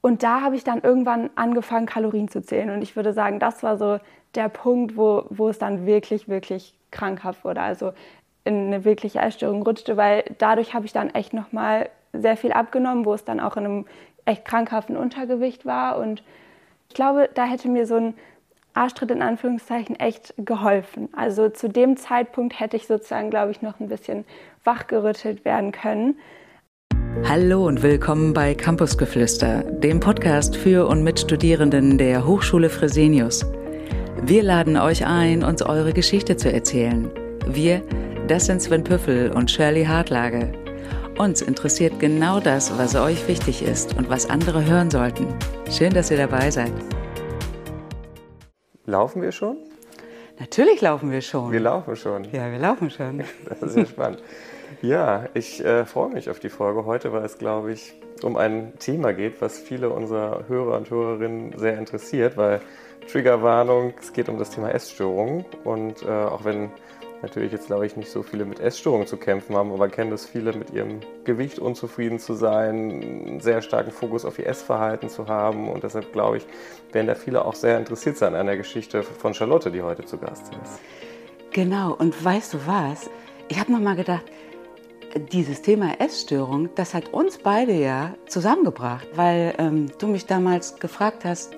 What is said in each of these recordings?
Und da habe ich dann irgendwann angefangen, Kalorien zu zählen. Und ich würde sagen, das war so der Punkt, wo, wo es dann wirklich, wirklich krankhaft wurde. Also in eine wirkliche Essstörung rutschte, weil dadurch habe ich dann echt nochmal sehr viel abgenommen, wo es dann auch in einem echt krankhaften Untergewicht war. Und ich glaube, da hätte mir so ein Arschtritt in Anführungszeichen echt geholfen. Also zu dem Zeitpunkt hätte ich sozusagen, glaube ich, noch ein bisschen wachgerüttelt werden können. Hallo und willkommen bei Campusgeflüster, dem Podcast für und mit Studierenden der Hochschule Fresenius. Wir laden euch ein, uns eure Geschichte zu erzählen. Wir, das sind Sven Püffel und Shirley Hartlage. Uns interessiert genau das, was euch wichtig ist und was andere hören sollten. Schön, dass ihr dabei seid. Laufen wir schon? Natürlich laufen wir schon. Wir laufen schon. Ja, wir laufen schon. Das ist sehr spannend. Ja, ich äh, freue mich auf die Folge heute, weil es, glaube ich, um ein Thema geht, was viele unserer Hörer und Hörerinnen sehr interessiert, weil Triggerwarnung, es geht um das Thema Essstörungen und äh, auch wenn natürlich jetzt, glaube ich, nicht so viele mit Essstörungen zu kämpfen haben, aber kennen das viele mit ihrem Gewicht unzufrieden zu sein, einen sehr starken Fokus auf ihr Essverhalten zu haben. Und deshalb, glaube ich, werden da viele auch sehr interessiert sein an der Geschichte von Charlotte, die heute zu Gast ist. Genau, und weißt du was? Ich habe nochmal gedacht, dieses Thema Essstörung, das hat uns beide ja zusammengebracht, weil ähm, du mich damals gefragt hast,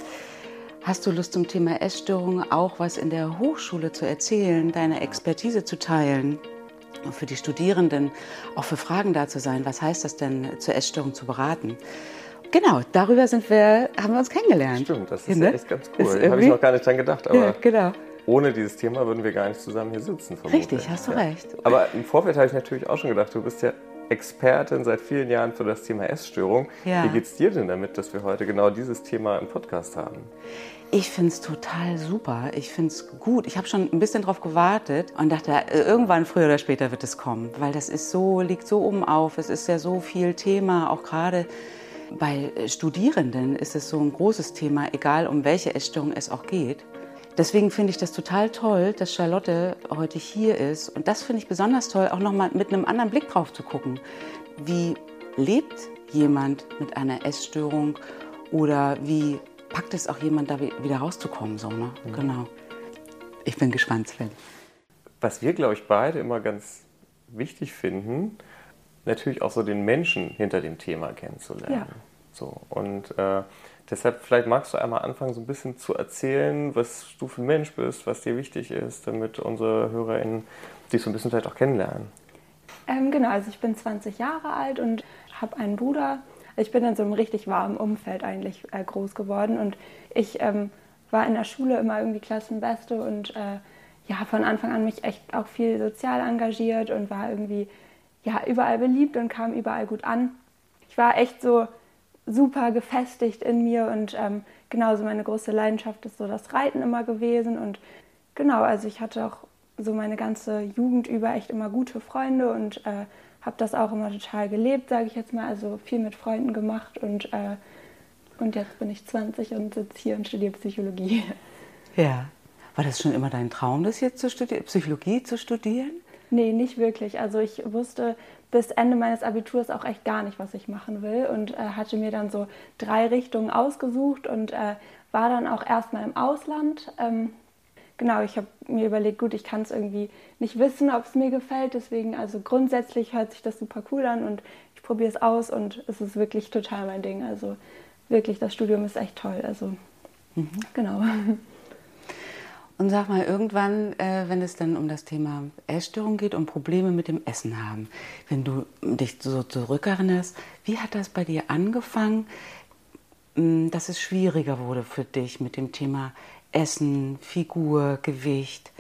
Hast du Lust zum Thema Essstörungen auch was in der Hochschule zu erzählen, deine Expertise zu teilen? Und für die Studierenden auch für Fragen da zu sein. Was heißt das denn, zur Essstörung zu beraten? Genau, darüber sind wir, haben wir uns kennengelernt. Stimmt, das ist ne? ja echt ganz cool. Habe ich noch gar nicht dran gedacht. Aber ja, genau. Ohne dieses Thema würden wir gar nicht zusammen hier sitzen. Vermutlich. Richtig, hast du ja. recht. Aber im Vorfeld habe ich natürlich auch schon gedacht, du bist ja Expertin seit vielen Jahren für das Thema Essstörung. Ja. Wie geht es dir denn damit, dass wir heute genau dieses Thema im Podcast haben? Ich finde es total super. Ich finde es gut. Ich habe schon ein bisschen darauf gewartet und dachte, äh, irgendwann früher oder später wird es kommen, weil das ist so, liegt so oben auf. Es ist ja so viel Thema, auch gerade bei Studierenden ist es so ein großes Thema, egal um welche Essstörung es auch geht. Deswegen finde ich das total toll, dass Charlotte heute hier ist. Und das finde ich besonders toll, auch nochmal mit einem anderen Blick drauf zu gucken. Wie lebt jemand mit einer Essstörung oder wie packt es auch jemand, da wieder rauszukommen? So, ne? Mhm. Genau. Ich bin gespannt, Sven. Was wir, glaube ich, beide immer ganz wichtig finden, natürlich auch so den Menschen hinter dem Thema kennenzulernen. Ja. So, und äh, Deshalb vielleicht magst du einmal anfangen, so ein bisschen zu erzählen, was du für ein Mensch bist, was dir wichtig ist, damit unsere HörerInnen dich so ein bisschen vielleicht auch kennenlernen. Ähm, genau, also ich bin 20 Jahre alt und habe einen Bruder. Ich bin in so einem richtig warmen Umfeld eigentlich äh, groß geworden und ich ähm, war in der Schule immer irgendwie Klassenbeste und äh, ja, von Anfang an mich echt auch viel sozial engagiert und war irgendwie ja, überall beliebt und kam überall gut an. Ich war echt so super gefestigt in mir und ähm, genauso meine große Leidenschaft ist so das Reiten immer gewesen und genau, also ich hatte auch so meine ganze Jugend über echt immer gute Freunde und äh, habe das auch immer total gelebt, sage ich jetzt mal, also viel mit Freunden gemacht und, äh, und jetzt bin ich 20 und sitze hier und studiere Psychologie. Ja. War das schon immer dein Traum, das jetzt zu studieren, Psychologie zu studieren? Nee, nicht wirklich. Also ich wusste bis Ende meines Abiturs auch echt gar nicht, was ich machen will und äh, hatte mir dann so drei Richtungen ausgesucht und äh, war dann auch erstmal im Ausland. Ähm, genau, ich habe mir überlegt, gut, ich kann es irgendwie nicht wissen, ob es mir gefällt. Deswegen, also grundsätzlich hört sich das super cool an und ich probiere es aus und es ist wirklich total mein Ding. Also wirklich, das Studium ist echt toll. Also mhm. genau. Und sag mal, irgendwann, äh, wenn es dann um das Thema Essstörung geht und Probleme mit dem Essen haben, wenn du dich so zurückerinnerst, wie hat das bei dir angefangen, hm, dass es schwieriger wurde für dich mit dem Thema Essen, Figur, Gewicht?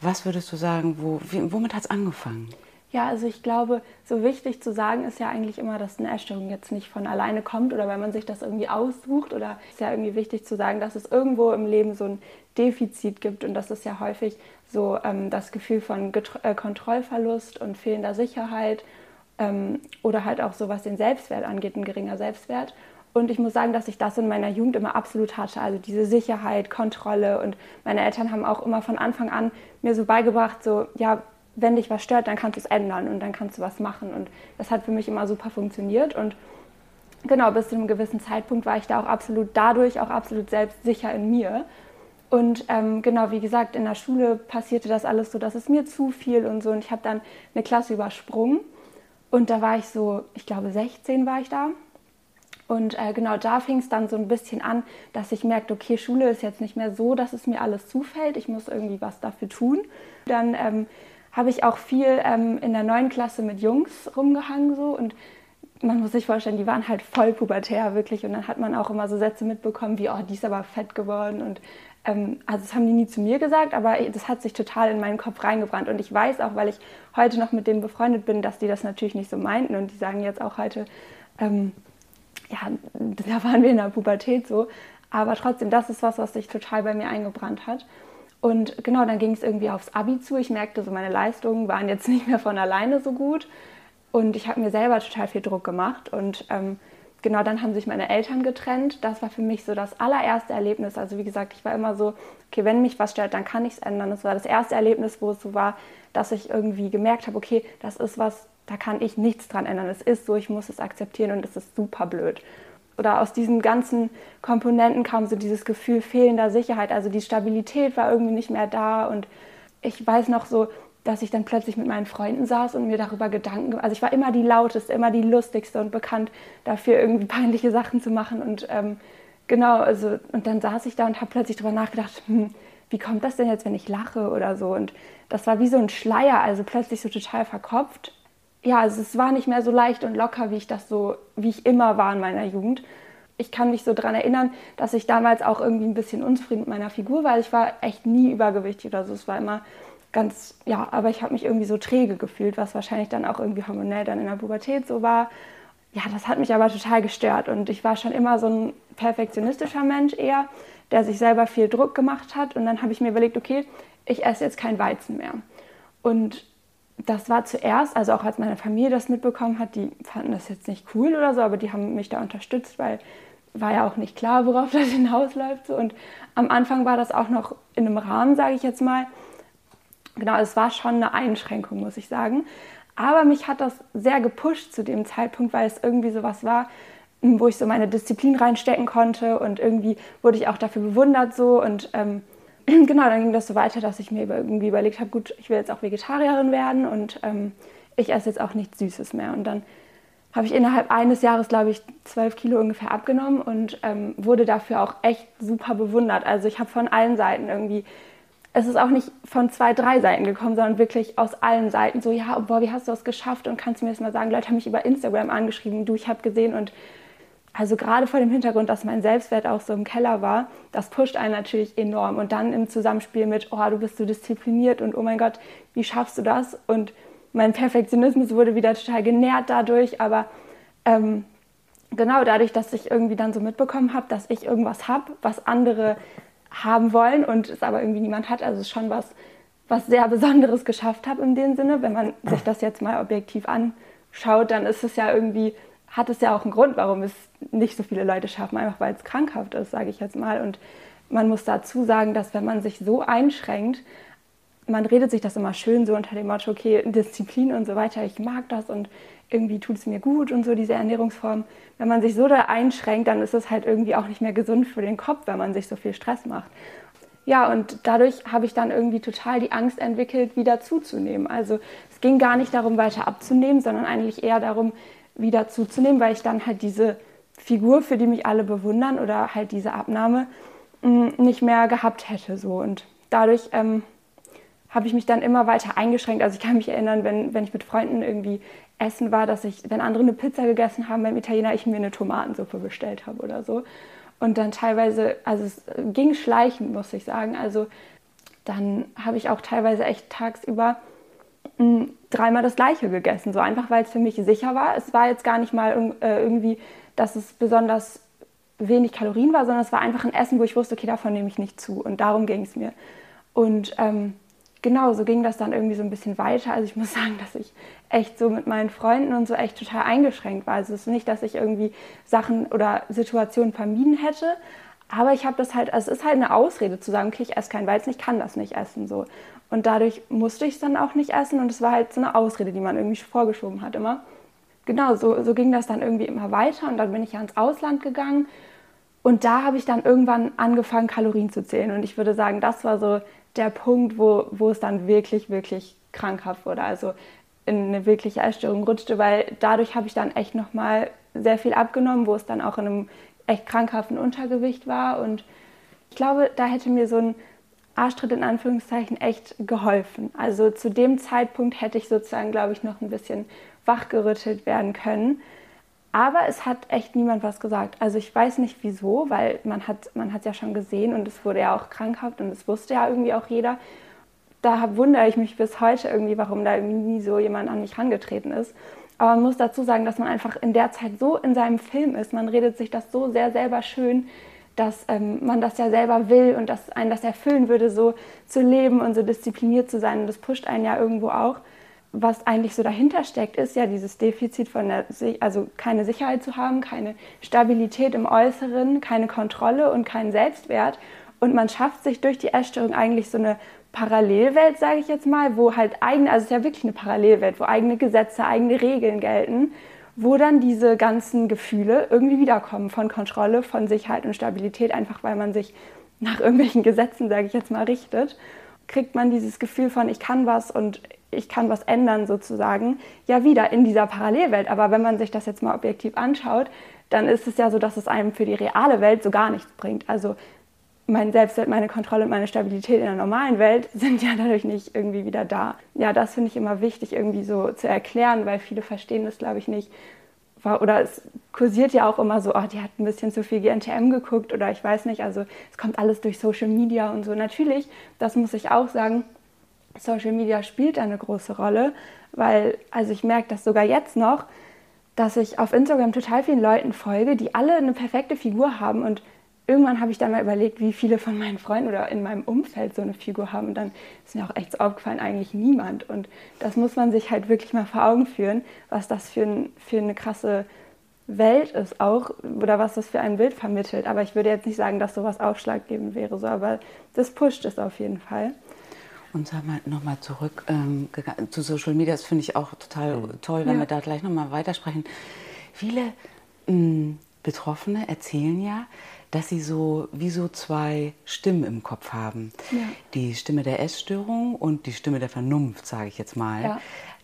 Was würdest du sagen, wo, womit hat es angefangen? Ja, also ich glaube, so wichtig zu sagen ist ja eigentlich immer, dass eine Essstörung jetzt nicht von alleine kommt oder weil man sich das irgendwie aussucht. Oder ist ja irgendwie wichtig zu sagen, dass es irgendwo im Leben so ein Defizit gibt. Und das ist ja häufig so ähm, das Gefühl von Getro äh, Kontrollverlust und fehlender Sicherheit ähm, oder halt auch so, was den Selbstwert angeht, ein geringer Selbstwert. Und ich muss sagen, dass ich das in meiner Jugend immer absolut hatte. Also diese Sicherheit, Kontrolle. Und meine Eltern haben auch immer von Anfang an mir so beigebracht, so, ja, wenn dich was stört, dann kannst du es ändern und dann kannst du was machen. Und das hat für mich immer super funktioniert. Und genau, bis zu einem gewissen Zeitpunkt war ich da auch absolut dadurch auch absolut selbstsicher in mir. Und ähm, genau, wie gesagt, in der Schule passierte das alles so, dass es mir zu viel und so. Und ich habe dann eine Klasse übersprungen. Und da war ich so, ich glaube 16 war ich da. Und äh, genau da fing es dann so ein bisschen an, dass ich merkte, okay, Schule ist jetzt nicht mehr so, dass es mir alles zufällt. Ich muss irgendwie was dafür tun. Dann ähm, habe ich auch viel ähm, in der neuen Klasse mit Jungs rumgehangen so und man muss sich vorstellen, die waren halt voll pubertär wirklich und dann hat man auch immer so Sätze mitbekommen wie, oh, die ist aber fett geworden und ähm, also das haben die nie zu mir gesagt, aber das hat sich total in meinen Kopf reingebrannt und ich weiß auch, weil ich heute noch mit denen befreundet bin, dass die das natürlich nicht so meinten und die sagen jetzt auch heute, ähm, ja, da waren wir in der Pubertät so, aber trotzdem, das ist was, was sich total bei mir eingebrannt hat. Und genau, dann ging es irgendwie aufs Abi zu. Ich merkte, so meine Leistungen waren jetzt nicht mehr von alleine so gut. Und ich habe mir selber total viel Druck gemacht. Und ähm, genau dann haben sich meine Eltern getrennt. Das war für mich so das allererste Erlebnis. Also wie gesagt, ich war immer so, okay, wenn mich was stört, dann kann ich es ändern. Das war das erste Erlebnis, wo es so war, dass ich irgendwie gemerkt habe, okay, das ist was, da kann ich nichts dran ändern. Es ist so, ich muss es akzeptieren und es ist super blöd oder aus diesen ganzen Komponenten kam so dieses Gefühl fehlender Sicherheit. Also die Stabilität war irgendwie nicht mehr da und ich weiß noch so, dass ich dann plötzlich mit meinen Freunden saß und mir darüber Gedanken, also ich war immer die lauteste, immer die lustigste und bekannt dafür irgendwie peinliche Sachen zu machen und ähm, genau, also und dann saß ich da und habe plötzlich darüber nachgedacht, hm, wie kommt das denn jetzt, wenn ich lache oder so und das war wie so ein Schleier, also plötzlich so total verkopft ja, also es war nicht mehr so leicht und locker, wie ich das so, wie ich immer war in meiner Jugend. Ich kann mich so daran erinnern, dass ich damals auch irgendwie ein bisschen unzufrieden mit meiner Figur war. Ich war echt nie übergewichtig oder so. Es war immer ganz, ja, aber ich habe mich irgendwie so träge gefühlt, was wahrscheinlich dann auch irgendwie hormonell dann in der Pubertät so war. Ja, das hat mich aber total gestört und ich war schon immer so ein perfektionistischer Mensch eher, der sich selber viel Druck gemacht hat und dann habe ich mir überlegt, okay, ich esse jetzt kein Weizen mehr. Und das war zuerst, also auch als meine Familie das mitbekommen hat, die fanden das jetzt nicht cool oder so, aber die haben mich da unterstützt, weil war ja auch nicht klar, worauf das hinausläuft. Und am Anfang war das auch noch in einem Rahmen, sage ich jetzt mal. Genau, es war schon eine Einschränkung, muss ich sagen. Aber mich hat das sehr gepusht zu dem Zeitpunkt, weil es irgendwie so was war, wo ich so meine Disziplin reinstecken konnte und irgendwie wurde ich auch dafür bewundert so und ähm, genau, dann ging das so weiter, dass ich mir irgendwie überlegt habe, gut, ich will jetzt auch Vegetarierin werden und ähm, ich esse jetzt auch nichts Süßes mehr. Und dann habe ich innerhalb eines Jahres, glaube ich, zwölf Kilo ungefähr abgenommen und ähm, wurde dafür auch echt super bewundert. Also ich habe von allen Seiten irgendwie, es ist auch nicht von zwei, drei Seiten gekommen, sondern wirklich aus allen Seiten so, ja, boah, wie hast du das geschafft und kannst du mir das mal sagen? Leute haben mich über Instagram angeschrieben, du, ich habe gesehen und also gerade vor dem Hintergrund, dass mein Selbstwert auch so im Keller war, das pusht einen natürlich enorm. Und dann im Zusammenspiel mit, oh, du bist so diszipliniert und oh mein Gott, wie schaffst du das? Und mein Perfektionismus wurde wieder total genährt dadurch. Aber ähm, genau dadurch, dass ich irgendwie dann so mitbekommen habe, dass ich irgendwas habe, was andere haben wollen und es aber irgendwie niemand hat. Also schon was, was sehr Besonderes geschafft habe in dem Sinne. Wenn man sich das jetzt mal objektiv anschaut, dann ist es ja irgendwie hat es ja auch einen Grund, warum es nicht so viele Leute schaffen, einfach weil es krankhaft ist, sage ich jetzt mal. Und man muss dazu sagen, dass wenn man sich so einschränkt, man redet sich das immer schön so unter dem Motto, okay, Disziplin und so weiter, ich mag das und irgendwie tut es mir gut und so diese Ernährungsform. Wenn man sich so da einschränkt, dann ist es halt irgendwie auch nicht mehr gesund für den Kopf, wenn man sich so viel Stress macht. Ja, und dadurch habe ich dann irgendwie total die Angst entwickelt, wieder zuzunehmen. Also es ging gar nicht darum, weiter abzunehmen, sondern eigentlich eher darum, wieder zuzunehmen, weil ich dann halt diese Figur, für die mich alle bewundern oder halt diese Abnahme mm, nicht mehr gehabt hätte. So. Und dadurch ähm, habe ich mich dann immer weiter eingeschränkt. Also ich kann mich erinnern, wenn, wenn ich mit Freunden irgendwie essen war, dass ich, wenn andere eine Pizza gegessen haben beim Italiener, ich mir eine Tomatensuppe bestellt habe oder so. Und dann teilweise, also es ging schleichend, muss ich sagen. Also dann habe ich auch teilweise echt tagsüber dreimal das gleiche gegessen, so einfach weil es für mich sicher war. Es war jetzt gar nicht mal äh, irgendwie, dass es besonders wenig Kalorien war, sondern es war einfach ein Essen, wo ich wusste, okay, davon nehme ich nicht zu. Und darum ging es mir. Und ähm, genau, so ging das dann irgendwie so ein bisschen weiter. Also ich muss sagen, dass ich echt so mit meinen Freunden und so echt total eingeschränkt war. Also es ist nicht, dass ich irgendwie Sachen oder Situationen vermieden hätte, aber ich habe das halt, also es ist halt eine Ausrede zu sagen, okay, ich esse kein Weizen, ich kann das nicht essen so. Und dadurch musste ich es dann auch nicht essen und es war halt so eine Ausrede, die man irgendwie vorgeschoben hat immer. genau, so, so ging das dann irgendwie immer weiter und dann bin ich ja ins Ausland gegangen und da habe ich dann irgendwann angefangen, Kalorien zu zählen und ich würde sagen, das war so der Punkt, wo, wo es dann wirklich, wirklich krankhaft wurde, also in eine wirkliche Essstörung rutschte, weil dadurch habe ich dann echt nochmal sehr viel abgenommen, wo es dann auch in einem echt krankhaften Untergewicht war und ich glaube, da hätte mir so ein Arschtritt in Anführungszeichen echt geholfen. Also zu dem Zeitpunkt hätte ich sozusagen, glaube ich, noch ein bisschen wachgerüttelt werden können. Aber es hat echt niemand was gesagt. Also ich weiß nicht wieso, weil man hat man ja schon gesehen und es wurde ja auch krankhaft und es wusste ja irgendwie auch jeder. Da wundere ich mich bis heute irgendwie, warum da irgendwie nie so jemand an mich herangetreten ist. Aber man muss dazu sagen, dass man einfach in der Zeit so in seinem Film ist. Man redet sich das so sehr selber schön, dass ähm, man das ja selber will und dass einen das erfüllen würde, so zu leben und so diszipliniert zu sein. Und das pusht einen ja irgendwo auch. Was eigentlich so dahinter steckt, ist ja dieses Defizit von der, also keine Sicherheit zu haben, keine Stabilität im Äußeren, keine Kontrolle und keinen Selbstwert. Und man schafft sich durch die Essstörung eigentlich so eine Parallelwelt, sage ich jetzt mal, wo halt eigene, also es ist ja wirklich eine Parallelwelt, wo eigene Gesetze, eigene Regeln gelten wo dann diese ganzen Gefühle irgendwie wiederkommen von Kontrolle, von Sicherheit und Stabilität, einfach weil man sich nach irgendwelchen Gesetzen, sage ich jetzt mal, richtet, kriegt man dieses Gefühl von, ich kann was und ich kann was ändern sozusagen, ja wieder in dieser Parallelwelt. Aber wenn man sich das jetzt mal objektiv anschaut, dann ist es ja so, dass es einem für die reale Welt so gar nichts bringt. Also mein Selbstwert, meine Kontrolle und meine Stabilität in der normalen Welt sind ja dadurch nicht irgendwie wieder da. Ja, das finde ich immer wichtig irgendwie so zu erklären, weil viele verstehen das, glaube ich, nicht. Oder es kursiert ja auch immer so, oh, die hat ein bisschen zu viel GNTM geguckt oder ich weiß nicht. Also es kommt alles durch Social Media und so. Natürlich, das muss ich auch sagen, Social Media spielt eine große Rolle, weil, also ich merke das sogar jetzt noch, dass ich auf Instagram total vielen Leuten folge, die alle eine perfekte Figur haben und irgendwann habe ich dann mal überlegt, wie viele von meinen Freunden oder in meinem Umfeld so eine Figur haben. Und dann ist mir auch echt aufgefallen, eigentlich niemand. Und das muss man sich halt wirklich mal vor Augen führen, was das für, ein, für eine krasse Welt ist auch oder was das für ein Bild vermittelt. Aber ich würde jetzt nicht sagen, dass sowas ausschlaggebend wäre, so, aber das pusht es auf jeden Fall. Und sag mal nochmal zurück ähm, zu Social Media, das finde ich auch total toll, wenn ja. wir da gleich nochmal weitersprechen. Viele mh, mm, Betroffene erzählen ja, dass sie so wie so zwei Stimmen im Kopf haben. Ja. Die Stimme der Essstörung und die Stimme der Vernunft, sage ich jetzt mal. Ja.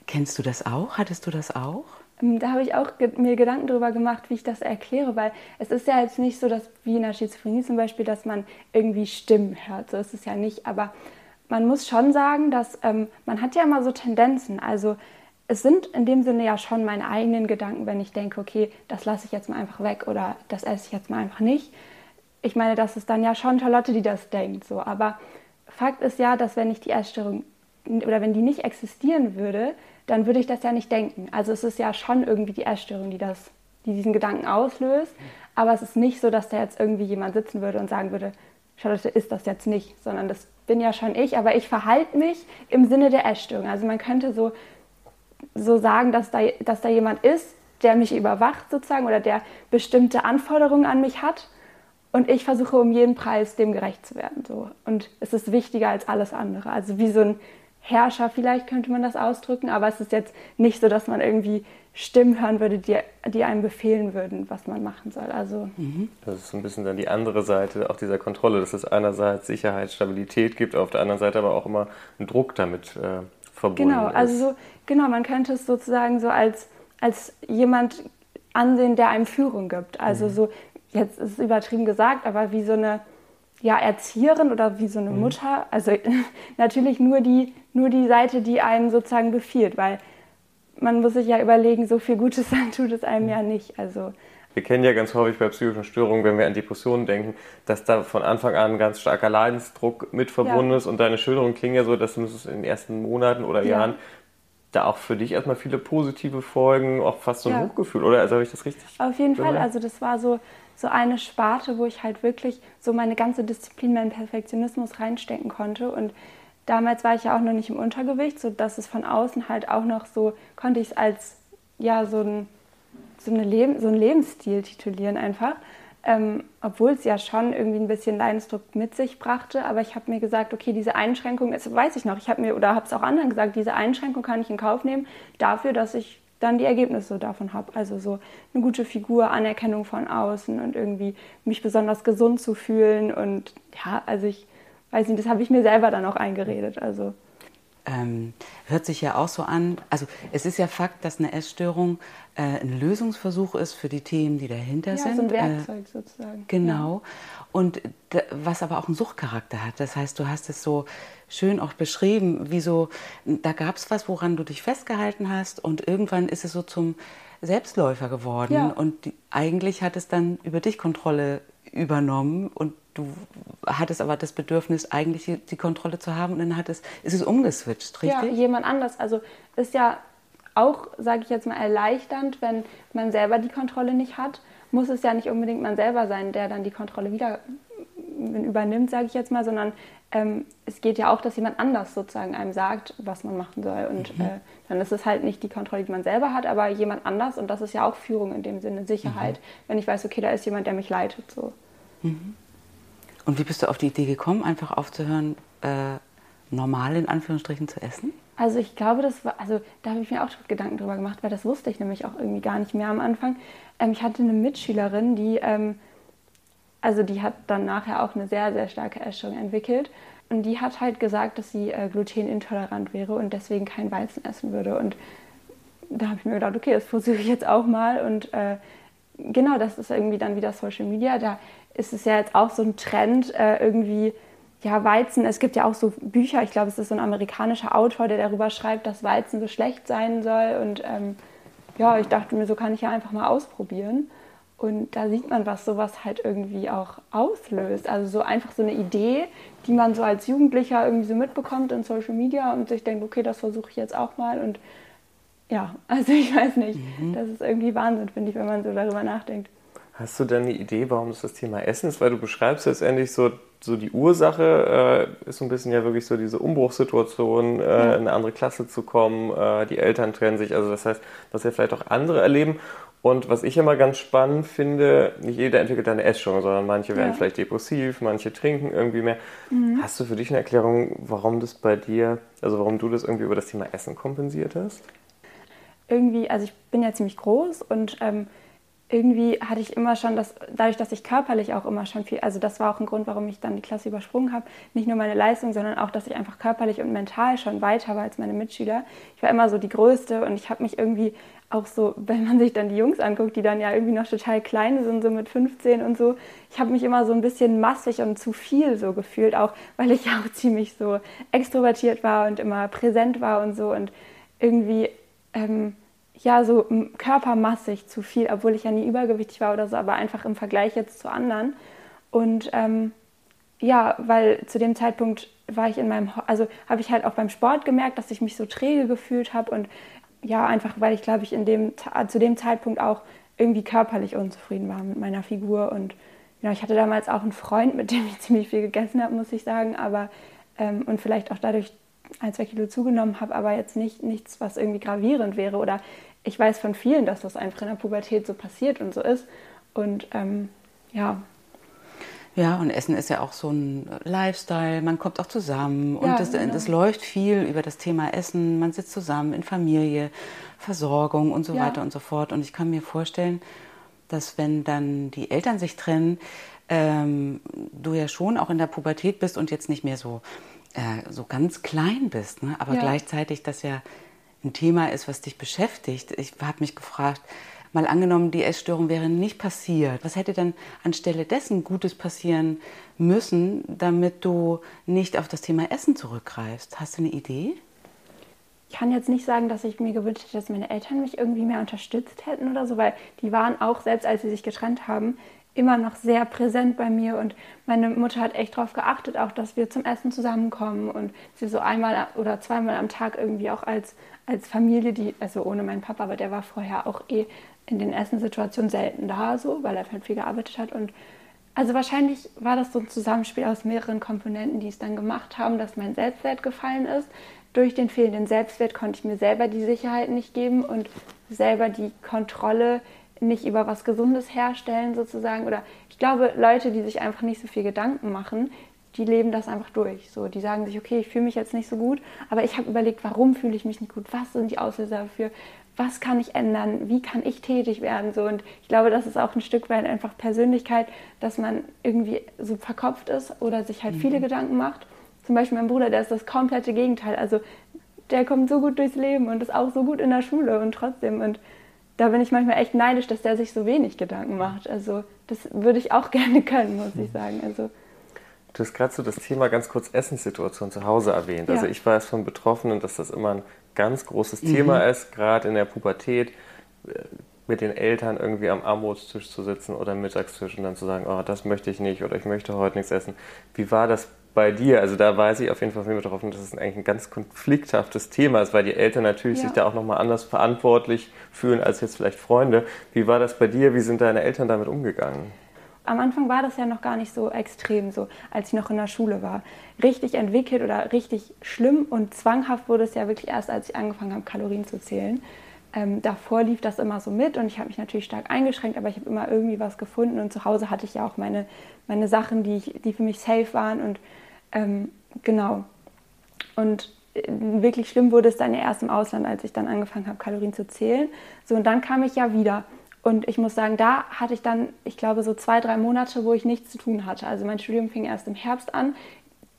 Kennst du das auch? Hattest du das auch? Ähm, da habe ich auch mir Gedanken darüber gemacht, wie ich das erkläre, weil es ist ja jetzt nicht so, dass wie in der Schizophrenie zum Beispiel, dass man irgendwie Stimmen hört. So ist es ja nicht. Aber man muss schon sagen, dass ähm, man hat ja immer so Tendenzen. Also es sind in dem Sinne ja schon meine eigenen Gedanken, wenn ich denke, okay, das lasse ich jetzt mal einfach weg oder das esse ich jetzt mal einfach nicht ich meine, das ist dann ja schon Charlotte, die das denkt. So. Aber Fakt ist ja, dass wenn ich die Essstörung oder wenn die nicht existieren würde, dann würde ich das ja nicht denken. Also es ist ja schon irgendwie die Essstörung, die, das, die diesen Gedanken auslöst. Aber es ist nicht so, dass da jetzt irgendwie jemand sitzen würde und sagen würde, Charlotte ist das jetzt nicht, sondern das bin ja schon ich, aber ich verhalte mich im Sinne der Essstörung. Also man könnte so, so sagen, dass da, dass da jemand ist, der mich überwacht sozusagen oder der bestimmte Anforderungen an mich hat und ich versuche um jeden Preis dem gerecht zu werden. So. Und es ist wichtiger als alles andere. Also wie so ein Herrscher vielleicht könnte man das ausdrücken, aber es ist jetzt nicht so, dass man irgendwie Stimmen hören würde, die, die einem befehlen würden, was man machen soll. Also mhm. Das ist so ein bisschen dann die andere Seite auch dieser Kontrolle, dass es einerseits Sicherheit, Stabilität gibt, auf der anderen Seite aber auch immer ein Druck damit äh, verbunden genau, ist. Also so, genau, man könnte es sozusagen so als, als jemand ansehen, der einem Führung gibt. Also mhm. so jetzt ist es übertrieben gesagt, aber wie so eine ja, Erzieherin oder wie so eine mhm. Mutter. Also natürlich nur die, nur die Seite, die einen sozusagen befiehlt, weil man muss sich ja überlegen, so viel Gutes dann tut es einem mhm. ja nicht. Also wir kennen ja ganz häufig bei psychischen Störungen, wenn wir an Depressionen denken, dass da von Anfang an ein ganz starker Leidensdruck mit verbunden ja. ist. Und deine Schilderung klingt ja so, dass du es in den ersten Monaten oder ja. Jahren da auch für dich erstmal viele positive Folgen, auch fast so ein ja. Hochgefühl, oder? Also habe ich das richtig? Auf jeden? Fall. Also das war so, so eine Sparte, wo ich halt wirklich so meine ganze Disziplin, meinen Perfektionismus reinstecken konnte. Und damals war ich ja auch noch nicht im Untergewicht, sodass es von außen halt auch noch so, konnte ich es als ja so ein, so, eine Leben, so ein Lebensstil titulieren einfach. Ähm, obwohl es ja schon irgendwie ein bisschen Leidensdruck mit sich brachte. Aber ich habe mir gesagt, okay, diese Einschränkung, das weiß ich noch, ich habe mir oder habe es auch anderen gesagt, diese Einschränkung kann ich in Kauf nehmen dafür, dass ich dann die Ergebnisse davon habe. Also so eine gute Figur, Anerkennung von außen und irgendwie mich besonders gesund zu fühlen. Und ja, also ich weiß nicht, das habe ich mir selber dann auch eingeredet. Also ähm, hört sich ja auch so an. Also es ist ja Fakt, dass eine Essstörung äh, ein Lösungsversuch ist für die Themen, die dahinter ja, sind. So ein Werkzeug äh, sozusagen. Genau. Ja. Und was aber auch einen Suchtcharakter hat. Das heißt, du hast es so schön auch beschrieben, wie so, da gab es was, woran du dich festgehalten hast und irgendwann ist es so zum Selbstläufer geworden ja. und die, eigentlich hat es dann über dich Kontrolle übernommen und du hattest aber das Bedürfnis, eigentlich die, die Kontrolle zu haben und dann hat es, ist es umgeswitcht, richtig? Ja, jemand anders. Also ist ja auch, sage ich jetzt mal, erleichternd, wenn man selber die Kontrolle nicht hat, muss es ja nicht unbedingt man selber sein, der dann die Kontrolle wieder übernimmt, sage ich jetzt mal, sondern ähm, es geht ja auch, dass jemand anders sozusagen einem sagt, was man machen soll. Und mhm. äh, dann ist es halt nicht die Kontrolle, die man selber hat, aber jemand anders. Und das ist ja auch Führung in dem Sinne, Sicherheit. Mhm. Wenn ich weiß, okay, da ist jemand, der mich leitet. So. Mhm. Und wie bist du auf die Idee gekommen, einfach aufzuhören, äh, normal in Anführungsstrichen zu essen? Also ich glaube, das war, also da habe ich mir auch Gedanken drüber gemacht, weil das wusste ich nämlich auch irgendwie gar nicht mehr am Anfang. Ähm, ich hatte eine Mitschülerin, die, ähm, also die hat dann nachher auch eine sehr, sehr starke Essstörung entwickelt. Und die hat halt gesagt, dass sie äh, glutenintolerant wäre und deswegen kein Weizen essen würde. Und da habe ich mir gedacht, okay, das versuche ich jetzt auch mal. Und äh, genau, das ist irgendwie dann wieder Social Media. Da ist es ja jetzt auch so ein Trend, äh, irgendwie, ja, Weizen, es gibt ja auch so Bücher, ich glaube, es ist so ein amerikanischer Autor, der darüber schreibt, dass Weizen so schlecht sein soll. Und ähm, ja, ich dachte mir, so kann ich ja einfach mal ausprobieren. Und da sieht man, was sowas halt irgendwie auch auslöst. Also so einfach so eine Idee, die man so als Jugendlicher irgendwie so mitbekommt in Social Media und sich denkt, okay, das versuche ich jetzt auch mal. Und ja, also ich weiß nicht, mhm. das ist irgendwie Wahnsinn, finde ich, wenn man so darüber nachdenkt. Hast du denn eine Idee, warum das das Thema Essen ist? Weil du beschreibst letztendlich so, so die Ursache, äh, ist so ein bisschen ja wirklich so diese Umbruchssituation, äh, ja. in eine andere Klasse zu kommen, äh, die Eltern trennen sich, also das heißt, was ja vielleicht auch andere erleben. Und was ich immer ganz spannend finde, nicht jeder entwickelt eine Essstörung, sondern manche werden ja. vielleicht depressiv, manche trinken irgendwie mehr. Mhm. Hast du für dich eine Erklärung, warum das bei dir, also warum du das irgendwie über das Thema Essen kompensiert hast? Irgendwie, also ich bin ja ziemlich groß und ähm, irgendwie hatte ich immer schon das, dadurch, dass ich körperlich auch immer schon viel, also das war auch ein Grund, warum ich dann die Klasse übersprungen habe, nicht nur meine Leistung, sondern auch, dass ich einfach körperlich und mental schon weiter war als meine Mitschüler. Ich war immer so die Größte und ich habe mich irgendwie auch so, wenn man sich dann die Jungs anguckt, die dann ja irgendwie noch total klein sind, so mit 15 und so, ich habe mich immer so ein bisschen massig und zu viel so gefühlt, auch weil ich ja auch ziemlich so extrovertiert war und immer präsent war und so und irgendwie... Ähm, ja, so körpermassig zu viel, obwohl ich ja nie übergewichtig war oder so, aber einfach im Vergleich jetzt zu anderen. Und ähm, ja, weil zu dem Zeitpunkt war ich in meinem, also habe ich halt auch beim Sport gemerkt, dass ich mich so träge gefühlt habe und ja, einfach weil ich glaube ich in dem, zu dem Zeitpunkt auch irgendwie körperlich unzufrieden war mit meiner Figur und ja, ich hatte damals auch einen Freund, mit dem ich ziemlich viel gegessen habe, muss ich sagen, aber ähm, und vielleicht auch dadurch ein, zwei Kilo zugenommen habe, aber jetzt nicht nichts, was irgendwie gravierend wäre. Oder ich weiß von vielen, dass das einfach in der Pubertät so passiert und so ist. Und ähm, ja. Ja, und Essen ist ja auch so ein Lifestyle, man kommt auch zusammen und ja, das, genau. das läuft viel über das Thema Essen, man sitzt zusammen in Familie, Versorgung und so ja. weiter und so fort. Und ich kann mir vorstellen, dass wenn dann die Eltern sich trennen, ähm, du ja schon auch in der Pubertät bist und jetzt nicht mehr so äh, so ganz klein bist, ne? aber ja. gleichzeitig das ja ein Thema ist, was dich beschäftigt. Ich habe mich gefragt, mal angenommen, die Essstörung wäre nicht passiert. Was hätte denn anstelle dessen Gutes passieren müssen, damit du nicht auf das Thema Essen zurückgreifst? Hast du eine Idee? Ich kann jetzt nicht sagen, dass ich mir gewünscht hätte, dass meine Eltern mich irgendwie mehr unterstützt hätten oder so, weil die waren auch, selbst als sie sich getrennt haben, immer noch sehr präsent bei mir und meine Mutter hat echt darauf geachtet, auch dass wir zum Essen zusammenkommen und sie so einmal oder zweimal am Tag irgendwie auch als, als Familie, die, also ohne meinen Papa, aber der war vorher auch eh in den Essenssituationen selten da, so, weil er halt viel gearbeitet hat und also wahrscheinlich war das so ein Zusammenspiel aus mehreren Komponenten, die es dann gemacht haben, dass mein Selbstwert gefallen ist. Durch den fehlenden Selbstwert konnte ich mir selber die Sicherheit nicht geben und selber die Kontrolle nicht über was Gesundes herstellen sozusagen. Oder ich glaube, Leute, die sich einfach nicht so viel Gedanken machen, die leben das einfach durch. So, die sagen sich, okay, ich fühle mich jetzt nicht so gut, aber ich habe überlegt, warum fühle ich mich nicht gut? Was sind die Auslöser dafür? Was kann ich ändern? Wie kann ich tätig werden? So, und ich glaube, das ist auch ein Stück weit einfach Persönlichkeit, dass man irgendwie so verkopft ist oder sich halt mhm. viele Gedanken macht. Zum Beispiel mein Bruder, der ist das komplette Gegenteil. Also der kommt so gut durchs Leben und ist auch so gut in der Schule und trotzdem. Und da bin ich manchmal echt neidisch, dass der sich so wenig Gedanken macht. Also das würde ich auch gerne können, muss ich sagen. Also Du hast gerade so das Thema ganz kurz Essenssituation zu Hause erwähnt. Also ja. Also ich weiß von Betroffenen, dass das immer ein ganz großes mhm. Thema ist, gerade in der Pubertät, äh, mit den Eltern irgendwie am Armutstisch zu sitzen oder am Mittagstisch und dann zu sagen, oh, das möchte ich nicht oder ich möchte heute nichts essen. Wie war das bei dir? Also da weiß ich auf jeden Fall von mir betroffen, dass es eigentlich ein ganz konflikthaftes Thema ist, weil die Eltern natürlich ja. sich da auch nochmal anders verantwortlich fühlen als jetzt vielleicht Freunde. Wie war das bei dir? Wie sind deine Eltern damit umgegangen? am Anfang war das ja noch gar nicht so extrem, so als ich noch in der Schule war. Richtig entwickelt oder richtig schlimm und zwanghaft wurde es ja wirklich erst, als ich angefangen habe, Kalorien zu zählen. Ähm, davor lief das immer so mit und ich habe mich natürlich stark eingeschränkt, aber ich habe immer irgendwie was gefunden und zu Hause hatte ich ja auch meine, meine Sachen, die, ich, die für mich safe waren und ähm, genau. Und äh, wirklich schlimm wurde es dann erst im Ausland, als ich dann angefangen habe, Kalorien zu zählen. So, und dann kam ich ja wieder. Und ich muss sagen, da hatte ich dann, ich glaube, so zwei, drei Monate, wo ich nichts zu tun hatte. Also mein Studium fing erst im Herbst an.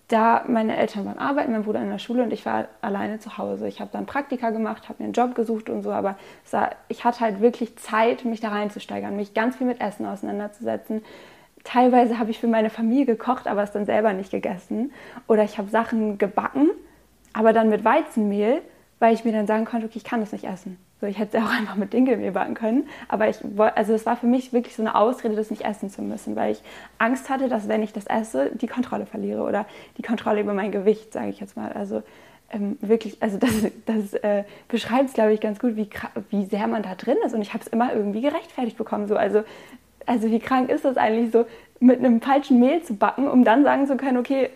Da meine Eltern waren arbeiten, mein Bruder in der Schule und ich war alleine zu Hause. Ich habe dann Praktika gemacht, habe mir einen Job gesucht und so, aber war, ich hatte halt wirklich Zeit, mich da reinzusteigern, mich ganz viel mit Essen auseinanderzusetzen. Teilweise habe ich für meine Familie gekocht, aber es dann selber nicht gegessen. Oder ich habe Sachen gebacken, aber dann mit Weizenmehl, weil ich mir dann sagen konnte, okay, ich kann das nicht essen. So, ich hätte es auch einfach mit Dinkelmehl backen können. Aber ich also es war für mich wirklich so eine Ausrede, das nicht essen zu müssen, weil ich Angst hatte, dass wenn ich das esse, die Kontrolle verliere oder die Kontrolle über mein Gewicht, sage ich jetzt mal. Also ähm, wirklich, also das, das äh, beschreibt es, glaube ich, ganz gut, wie, wie sehr man da drin ist. Und ich habe es immer irgendwie gerechtfertigt bekommen. So. Also, also wie krank ist das eigentlich so, mit einem falschen Mehl zu backen, um dann sagen zu können, okay,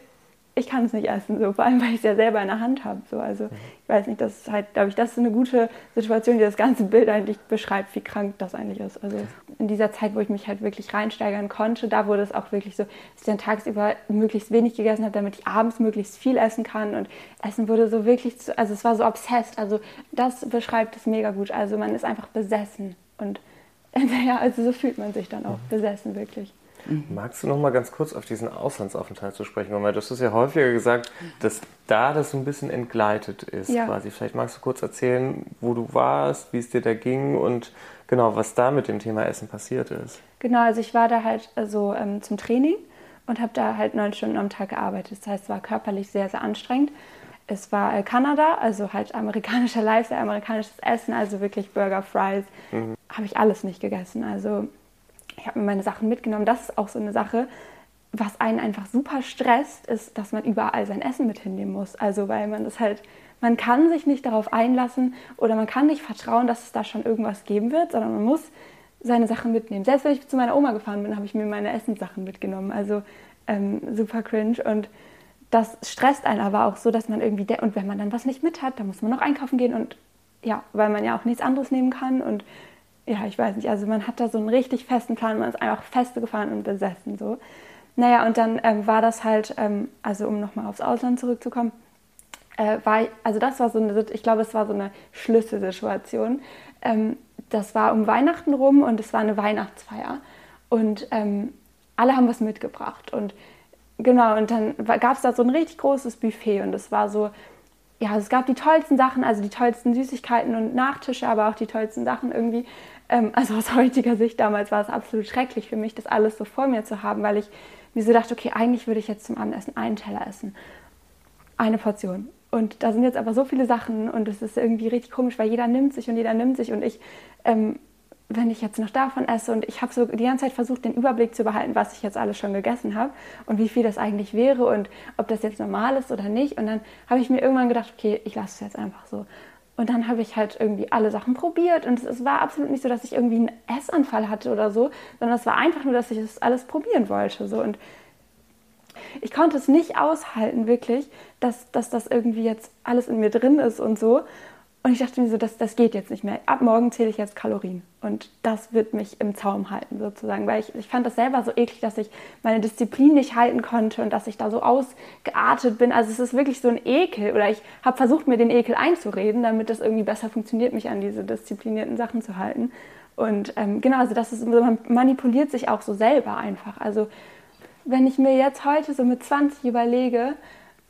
ich kann es nicht essen, so, vor allem weil ich es ja selber in der Hand habe. So. Also ich weiß nicht, das ist halt, glaube ich, das ist eine gute Situation, die das ganze Bild eigentlich beschreibt, wie krank das eigentlich ist. Also in dieser Zeit, wo ich mich halt wirklich reinsteigern konnte, da wurde es auch wirklich so, dass ich dann tagsüber möglichst wenig gegessen habe, damit ich abends möglichst viel essen kann. Und Essen wurde so wirklich, zu, also es war so obsessed. Also das beschreibt es mega gut. Also man ist einfach besessen. Und ja, also so fühlt man sich dann auch, mhm. besessen wirklich. Mhm. Magst du noch mal ganz kurz auf diesen Auslandsaufenthalt zu sprechen kommen? Weil du hast ja häufiger gesagt, dass da das so ein bisschen entgleitet ist ja. quasi. Vielleicht magst du kurz erzählen, wo du warst, wie es dir da ging und genau, was da mit dem Thema Essen passiert ist. Genau, also ich war da halt so ähm, zum Training und habe da halt neun Stunden am Tag gearbeitet. Das heißt, es war körperlich sehr, sehr anstrengend. Es war äh, Kanada, also halt amerikanischer Lifestyle, amerikanisches Essen, also wirklich Burger, Fries. Mhm. Habe ich alles nicht gegessen. Also ich habe mir meine Sachen mitgenommen. Das ist auch so eine Sache, was einen einfach super stresst, ist, dass man überall sein Essen mit hinnehmen muss. Also weil man das halt, man kann sich nicht darauf einlassen oder man kann nicht vertrauen, dass es da schon irgendwas geben wird, sondern man muss seine Sachen mitnehmen. Selbst wenn ich zu meiner Oma gefahren bin, habe ich mir meine Essenssachen mitgenommen. Also ähm, super cringe und das stresst einen aber auch so, dass man irgendwie, und wenn man dann was nicht mit hat, dann muss man noch einkaufen gehen und ja, weil man ja auch nichts anderes nehmen kann und ja, ich weiß nicht, also man hat da so einen richtig festen Plan, man ist einfach festgefahren und besessen so. Naja, und dann ähm, war das halt, ähm, also um nochmal aufs Ausland zurückzukommen, äh, war, also das war so eine, ich glaube, es war so eine Schlüsselsituation. Ähm, das war um Weihnachten rum und es war eine Weihnachtsfeier und ähm, alle haben was mitgebracht und genau, und dann gab es da so ein richtig großes Buffet und es war so, ja, es gab die tollsten Sachen, also die tollsten Süßigkeiten und Nachtische, aber auch die tollsten Sachen irgendwie. Ähm, also aus heutiger Sicht damals war es absolut schrecklich für mich, das alles so vor mir zu haben, weil ich mir so dachte, okay, eigentlich würde ich jetzt zum Abendessen einen Teller essen. Eine Portion. Und da sind jetzt aber so viele Sachen und es ist irgendwie richtig komisch, weil jeder nimmt sich und jeder nimmt sich und ich, ähm, wenn ich jetzt noch davon esse und ich habe so die ganze Zeit versucht, den Überblick zu behalten, was ich jetzt alles schon gegessen habe und wie viel das eigentlich wäre und ob das jetzt normal ist oder nicht. Und dann habe ich mir irgendwann gedacht, okay, ich lasse es jetzt einfach so. Und dann habe ich halt irgendwie alle Sachen probiert und es war absolut nicht so, dass ich irgendwie einen Essanfall hatte oder so, sondern es war einfach nur, dass ich das alles probieren wollte. So. Und ich konnte es nicht aushalten, wirklich, dass, dass das irgendwie jetzt alles in mir drin ist und so. Und ich dachte mir so, das, das geht jetzt nicht mehr. Ab morgen zähle ich jetzt Kalorien. Und das wird mich im Zaum halten, sozusagen. Weil ich, ich fand das selber so eklig, dass ich meine Disziplin nicht halten konnte und dass ich da so ausgeartet bin. Also es ist wirklich so ein Ekel. Oder ich habe versucht, mir den Ekel einzureden, damit das irgendwie besser funktioniert, mich an diese disziplinierten Sachen zu halten. Und ähm, genau, also das ist, man manipuliert sich auch so selber einfach. Also wenn ich mir jetzt heute so mit 20 überlege,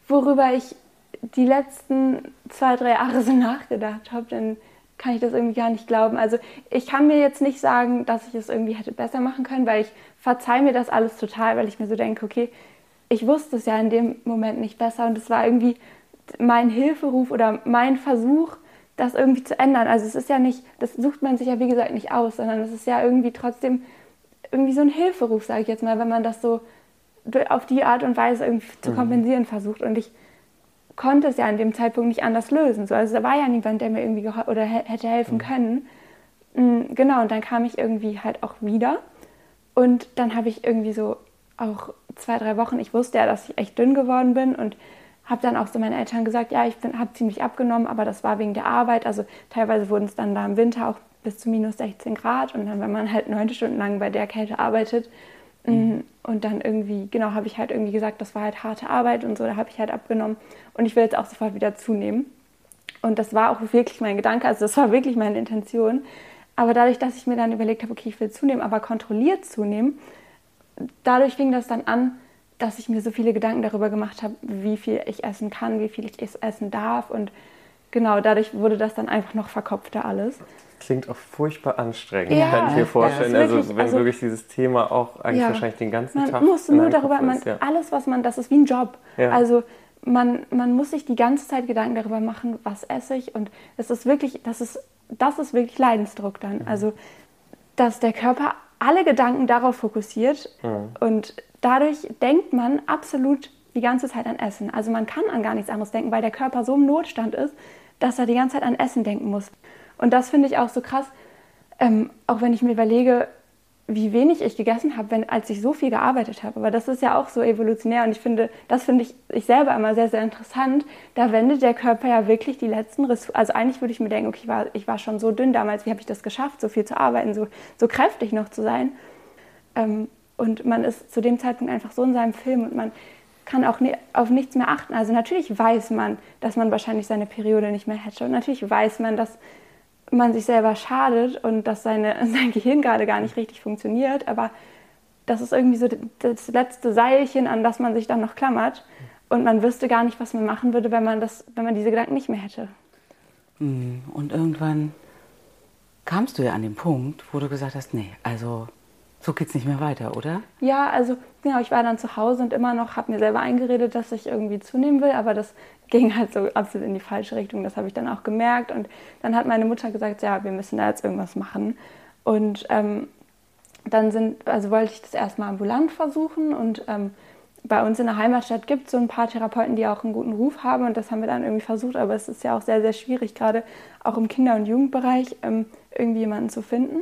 worüber ich die letzten zwei, drei Jahre so nachgedacht habe, dann kann ich das irgendwie gar nicht glauben. Also ich kann mir jetzt nicht sagen, dass ich es irgendwie hätte besser machen können, weil ich verzeihe mir das alles total, weil ich mir so denke, okay, ich wusste es ja in dem Moment nicht besser und es war irgendwie mein Hilferuf oder mein Versuch, das irgendwie zu ändern. Also es ist ja nicht, das sucht man sich ja wie gesagt nicht aus, sondern es ist ja irgendwie trotzdem irgendwie so ein Hilferuf, sage ich jetzt mal, wenn man das so auf die Art und Weise irgendwie zu mhm. kompensieren versucht. Und ich konnte es ja an dem Zeitpunkt nicht anders lösen. So, also da war ja niemand, der mir irgendwie oder hätte helfen mhm. können. Mhm, genau, und dann kam ich irgendwie halt auch wieder. Und dann habe ich irgendwie so auch zwei, drei Wochen, ich wusste ja, dass ich echt dünn geworden bin und habe dann auch so meinen Eltern gesagt, ja, ich habe ziemlich abgenommen, aber das war wegen der Arbeit. Also teilweise wurden es dann da im Winter auch bis zu minus 16 Grad und dann, wenn man halt neun Stunden lang bei der Kälte arbeitet, Mhm. Und dann irgendwie, genau, habe ich halt irgendwie gesagt, das war halt harte Arbeit und so, da habe ich halt abgenommen. Und ich will jetzt auch sofort wieder zunehmen. Und das war auch wirklich mein Gedanke, also das war wirklich meine Intention. Aber dadurch, dass ich mir dann überlegt habe, okay, ich will zunehmen, aber kontrolliert zunehmen, dadurch fing das dann an, dass ich mir so viele Gedanken darüber gemacht habe, wie viel ich essen kann, wie viel ich essen darf. Und genau, dadurch wurde das dann einfach noch verkopfter alles klingt auch furchtbar anstrengend, ja, kann ich mir vorstellen. Ja, wirklich, also wenn also, wirklich dieses Thema auch eigentlich ja, wahrscheinlich den ganzen man Tag. Man muss nur darüber, man, alles, was man, das ist wie ein Job. Also man, man muss sich die ganze Zeit Gedanken darüber machen, was esse ich. Und das ist wirklich, das ist, das ist wirklich Leidensdruck dann. Mhm. Also, dass der Körper alle Gedanken darauf fokussiert mhm. und dadurch denkt man absolut die ganze Zeit an Essen. Also man kann an gar nichts anderes denken, weil der Körper so im Notstand ist, dass er die ganze Zeit an Essen denken muss. Und das finde ich auch so krass, ähm, auch wenn ich mir überlege, wie wenig ich gegessen habe, wenn, als ich so viel gearbeitet habe. Aber das ist ja auch so evolutionär und ich finde, das finde ich, ich selber immer sehr, sehr interessant. Da wendet der Körper ja wirklich die letzten Ressourcen. Also eigentlich würde ich mir denken, okay, ich war, ich war schon so dünn damals, wie habe ich das geschafft, so viel zu arbeiten, so, so kräftig noch zu sein. Ähm, und man ist zu dem Zeitpunkt einfach so in seinem Film und man kann auch auf nichts mehr achten. Also natürlich weiß man, dass man wahrscheinlich seine Periode nicht mehr hätte. Und natürlich weiß man, dass man sich selber schadet und dass seine, sein Gehirn gerade gar nicht richtig funktioniert, aber das ist irgendwie so das letzte Seilchen, an das man sich dann noch klammert und man wüsste gar nicht, was man machen würde, wenn man, das, wenn man diese Gedanken nicht mehr hätte. Hm, und irgendwann kamst du ja an den Punkt, wo du gesagt hast, nee, also so geht es nicht mehr weiter, oder? Ja, also genau, ich war dann zu Hause und immer noch, habe mir selber eingeredet, dass ich irgendwie zunehmen will, aber das ging halt so absolut in die falsche Richtung. Das habe ich dann auch gemerkt. Und dann hat meine Mutter gesagt, ja, wir müssen da jetzt irgendwas machen. Und ähm, dann sind, also wollte ich das erstmal ambulant versuchen. Und ähm, bei uns in der Heimatstadt gibt es so ein paar Therapeuten, die auch einen guten Ruf haben. Und das haben wir dann irgendwie versucht. Aber es ist ja auch sehr, sehr schwierig, gerade auch im Kinder- und Jugendbereich ähm, irgendwie jemanden zu finden.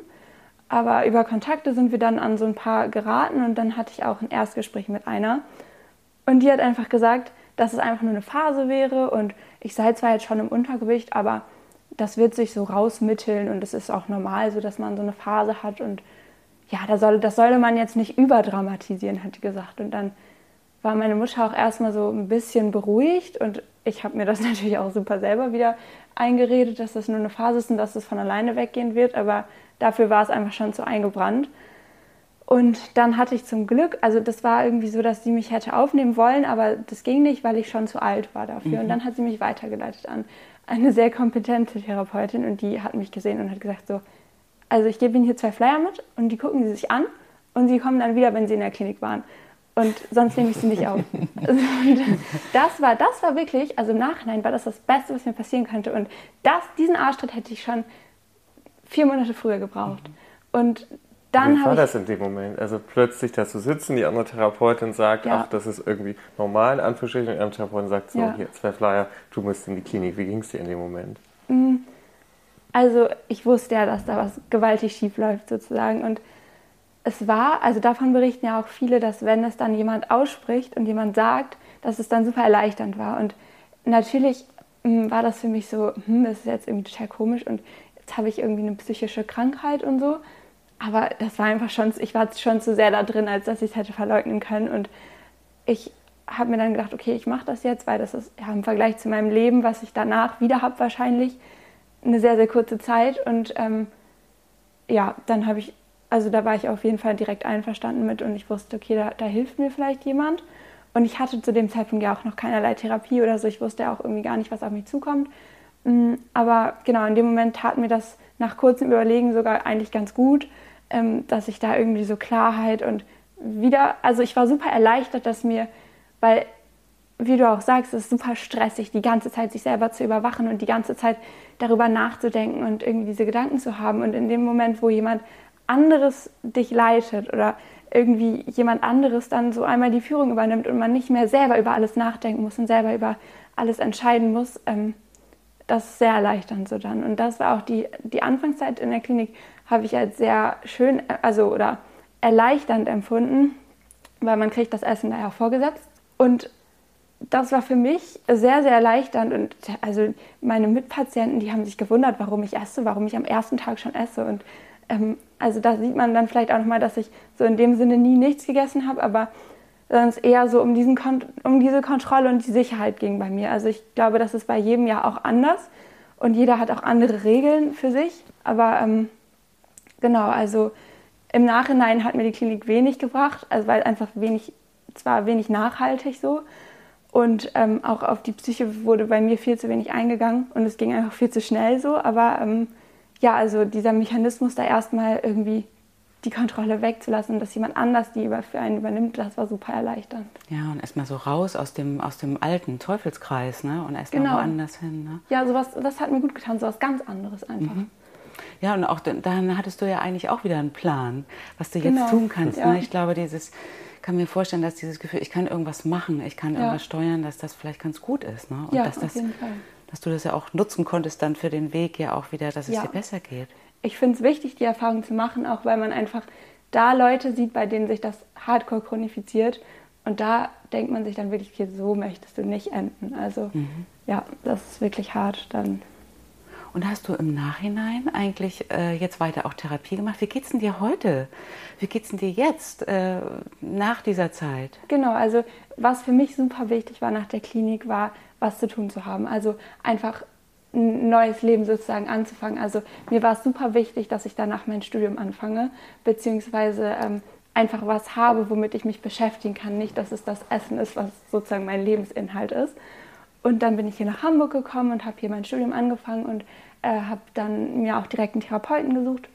Aber über Kontakte sind wir dann an so ein paar geraten. Und dann hatte ich auch ein Erstgespräch mit einer. Und die hat einfach gesagt, dass es einfach nur eine Phase wäre und ich sei zwar jetzt schon im Untergewicht, aber das wird sich so rausmitteln und es ist auch normal so, dass man so eine Phase hat und ja, das, soll, das sollte man jetzt nicht überdramatisieren, hat die gesagt. Und dann war meine Mutter auch erstmal so ein bisschen beruhigt und ich habe mir das natürlich auch super selber wieder eingeredet, dass das nur eine Phase ist und dass es von alleine weggehen wird, aber dafür war es einfach schon zu eingebrannt. Und dann hatte ich zum Glück, also das war irgendwie so, dass sie mich hätte aufnehmen wollen, aber das ging nicht, weil ich schon zu alt war dafür. Mhm. Und dann hat sie mich weitergeleitet an eine sehr kompetente Therapeutin und die hat mich gesehen und hat gesagt so, also ich gebe Ihnen hier zwei Flyer mit und die gucken Sie sich an und Sie kommen dann wieder, wenn Sie in der Klinik waren. Und sonst nehme ich sie nicht auf. Und das war, das war wirklich, also im Nachhinein war das das Beste, was mir passieren könnte. Und das, diesen Arschtritt hätte ich schon vier Monate früher gebraucht. Und dann Wie war das in dem Moment? Also plötzlich da zu sitzen, die andere Therapeutin sagt, ja. ach, das ist irgendwie normal, in Anführungsstrichen, und die andere Therapeutin sagt, so, ja. hier, zwei Flyer, du musst in die Klinik. Wie ging es dir in dem Moment? Mm, also ich wusste ja, dass da was gewaltig schief läuft sozusagen und es war, also davon berichten ja auch viele, dass wenn es dann jemand ausspricht und jemand sagt, dass es dann super erleichternd war und natürlich hm, war das für mich so, hm, das ist jetzt irgendwie total komisch und jetzt habe ich irgendwie eine psychische Krankheit und so. Aber das war einfach schon, ich war schon zu sehr da drin, als dass ich es hätte verleugnen können. Und ich habe mir dann gedacht, okay, ich mache das jetzt, weil das ist ja, im Vergleich zu meinem Leben, was ich danach wieder habe, wahrscheinlich eine sehr, sehr kurze Zeit. Und ähm, ja, dann habe ich, also da war ich auf jeden Fall direkt einverstanden mit und ich wusste, okay, da, da hilft mir vielleicht jemand. Und ich hatte zu dem Zeitpunkt ja auch noch keinerlei Therapie oder so. Ich wusste ja auch irgendwie gar nicht, was auf mich zukommt. Mm, aber genau, in dem Moment tat mir das nach kurzem Überlegen sogar eigentlich ganz gut, ähm, dass ich da irgendwie so Klarheit und wieder, also ich war super erleichtert, dass mir, weil, wie du auch sagst, es ist super stressig, die ganze Zeit sich selber zu überwachen und die ganze Zeit darüber nachzudenken und irgendwie diese Gedanken zu haben. Und in dem Moment, wo jemand anderes dich leitet oder irgendwie jemand anderes dann so einmal die Führung übernimmt und man nicht mehr selber über alles nachdenken muss und selber über alles entscheiden muss, ähm, das ist sehr erleichternd so dann. Und das war auch die, die Anfangszeit in der Klinik, habe ich als sehr schön, also oder erleichternd empfunden, weil man kriegt das Essen daher vorgesetzt. Und das war für mich sehr, sehr erleichternd. Und also meine Mitpatienten, die haben sich gewundert, warum ich esse, warum ich am ersten Tag schon esse. Und ähm, also da sieht man dann vielleicht auch nochmal, dass ich so in dem Sinne nie nichts gegessen habe, aber sondern es eher so um, diesen um diese Kontrolle und die Sicherheit ging bei mir. Also ich glaube, das ist bei jedem ja auch anders und jeder hat auch andere Regeln für sich. Aber ähm, genau, also im Nachhinein hat mir die Klinik wenig gebracht, also weil einfach wenig, zwar wenig nachhaltig so. Und ähm, auch auf die Psyche wurde bei mir viel zu wenig eingegangen und es ging einfach viel zu schnell so. Aber ähm, ja, also dieser Mechanismus da erstmal irgendwie die Kontrolle wegzulassen und dass jemand anders die für einen übernimmt, das war super erleichternd. Ja, und erstmal so raus aus dem, aus dem alten Teufelskreis ne? und erstmal genau. woanders hin. Ne? Ja, sowas, das hat mir gut getan, sowas ganz anderes einfach. Mhm. Ja, und auch dann hattest du ja eigentlich auch wieder einen Plan, was du jetzt genau. tun kannst. Ja. Ne? Ich glaube, dieses, kann mir vorstellen, dass dieses Gefühl, ich kann irgendwas machen, ich kann ja. irgendwas steuern, dass das vielleicht ganz gut ist. Ne? Und ja, dass auf jeden Fall. Dass du das ja auch nutzen konntest dann für den Weg ja auch wieder, dass es dir besser geht ich finde es wichtig, die Erfahrung zu machen, auch weil man einfach da Leute sieht, bei denen sich das hardcore chronifiziert. Und da denkt man sich dann wirklich, okay, so möchtest du nicht enden. Also mhm. ja, das ist wirklich hart dann. Und hast du im Nachhinein eigentlich äh, jetzt weiter auch Therapie gemacht? Wie geht's denn dir heute? Wie geht's denn dir jetzt äh, nach dieser Zeit? Genau, also was für mich super wichtig war nach der Klinik, war, was zu tun zu haben. Also einfach ein neues Leben sozusagen anzufangen. Also mir war es super wichtig, dass ich danach mein Studium anfange, beziehungsweise ähm, einfach was habe, womit ich mich beschäftigen kann. Nicht, dass es das Essen ist, was sozusagen mein Lebensinhalt ist. Und dann bin ich hier nach Hamburg gekommen und habe hier mein Studium angefangen und äh, habe dann mir auch direkt einen Therapeuten gesucht.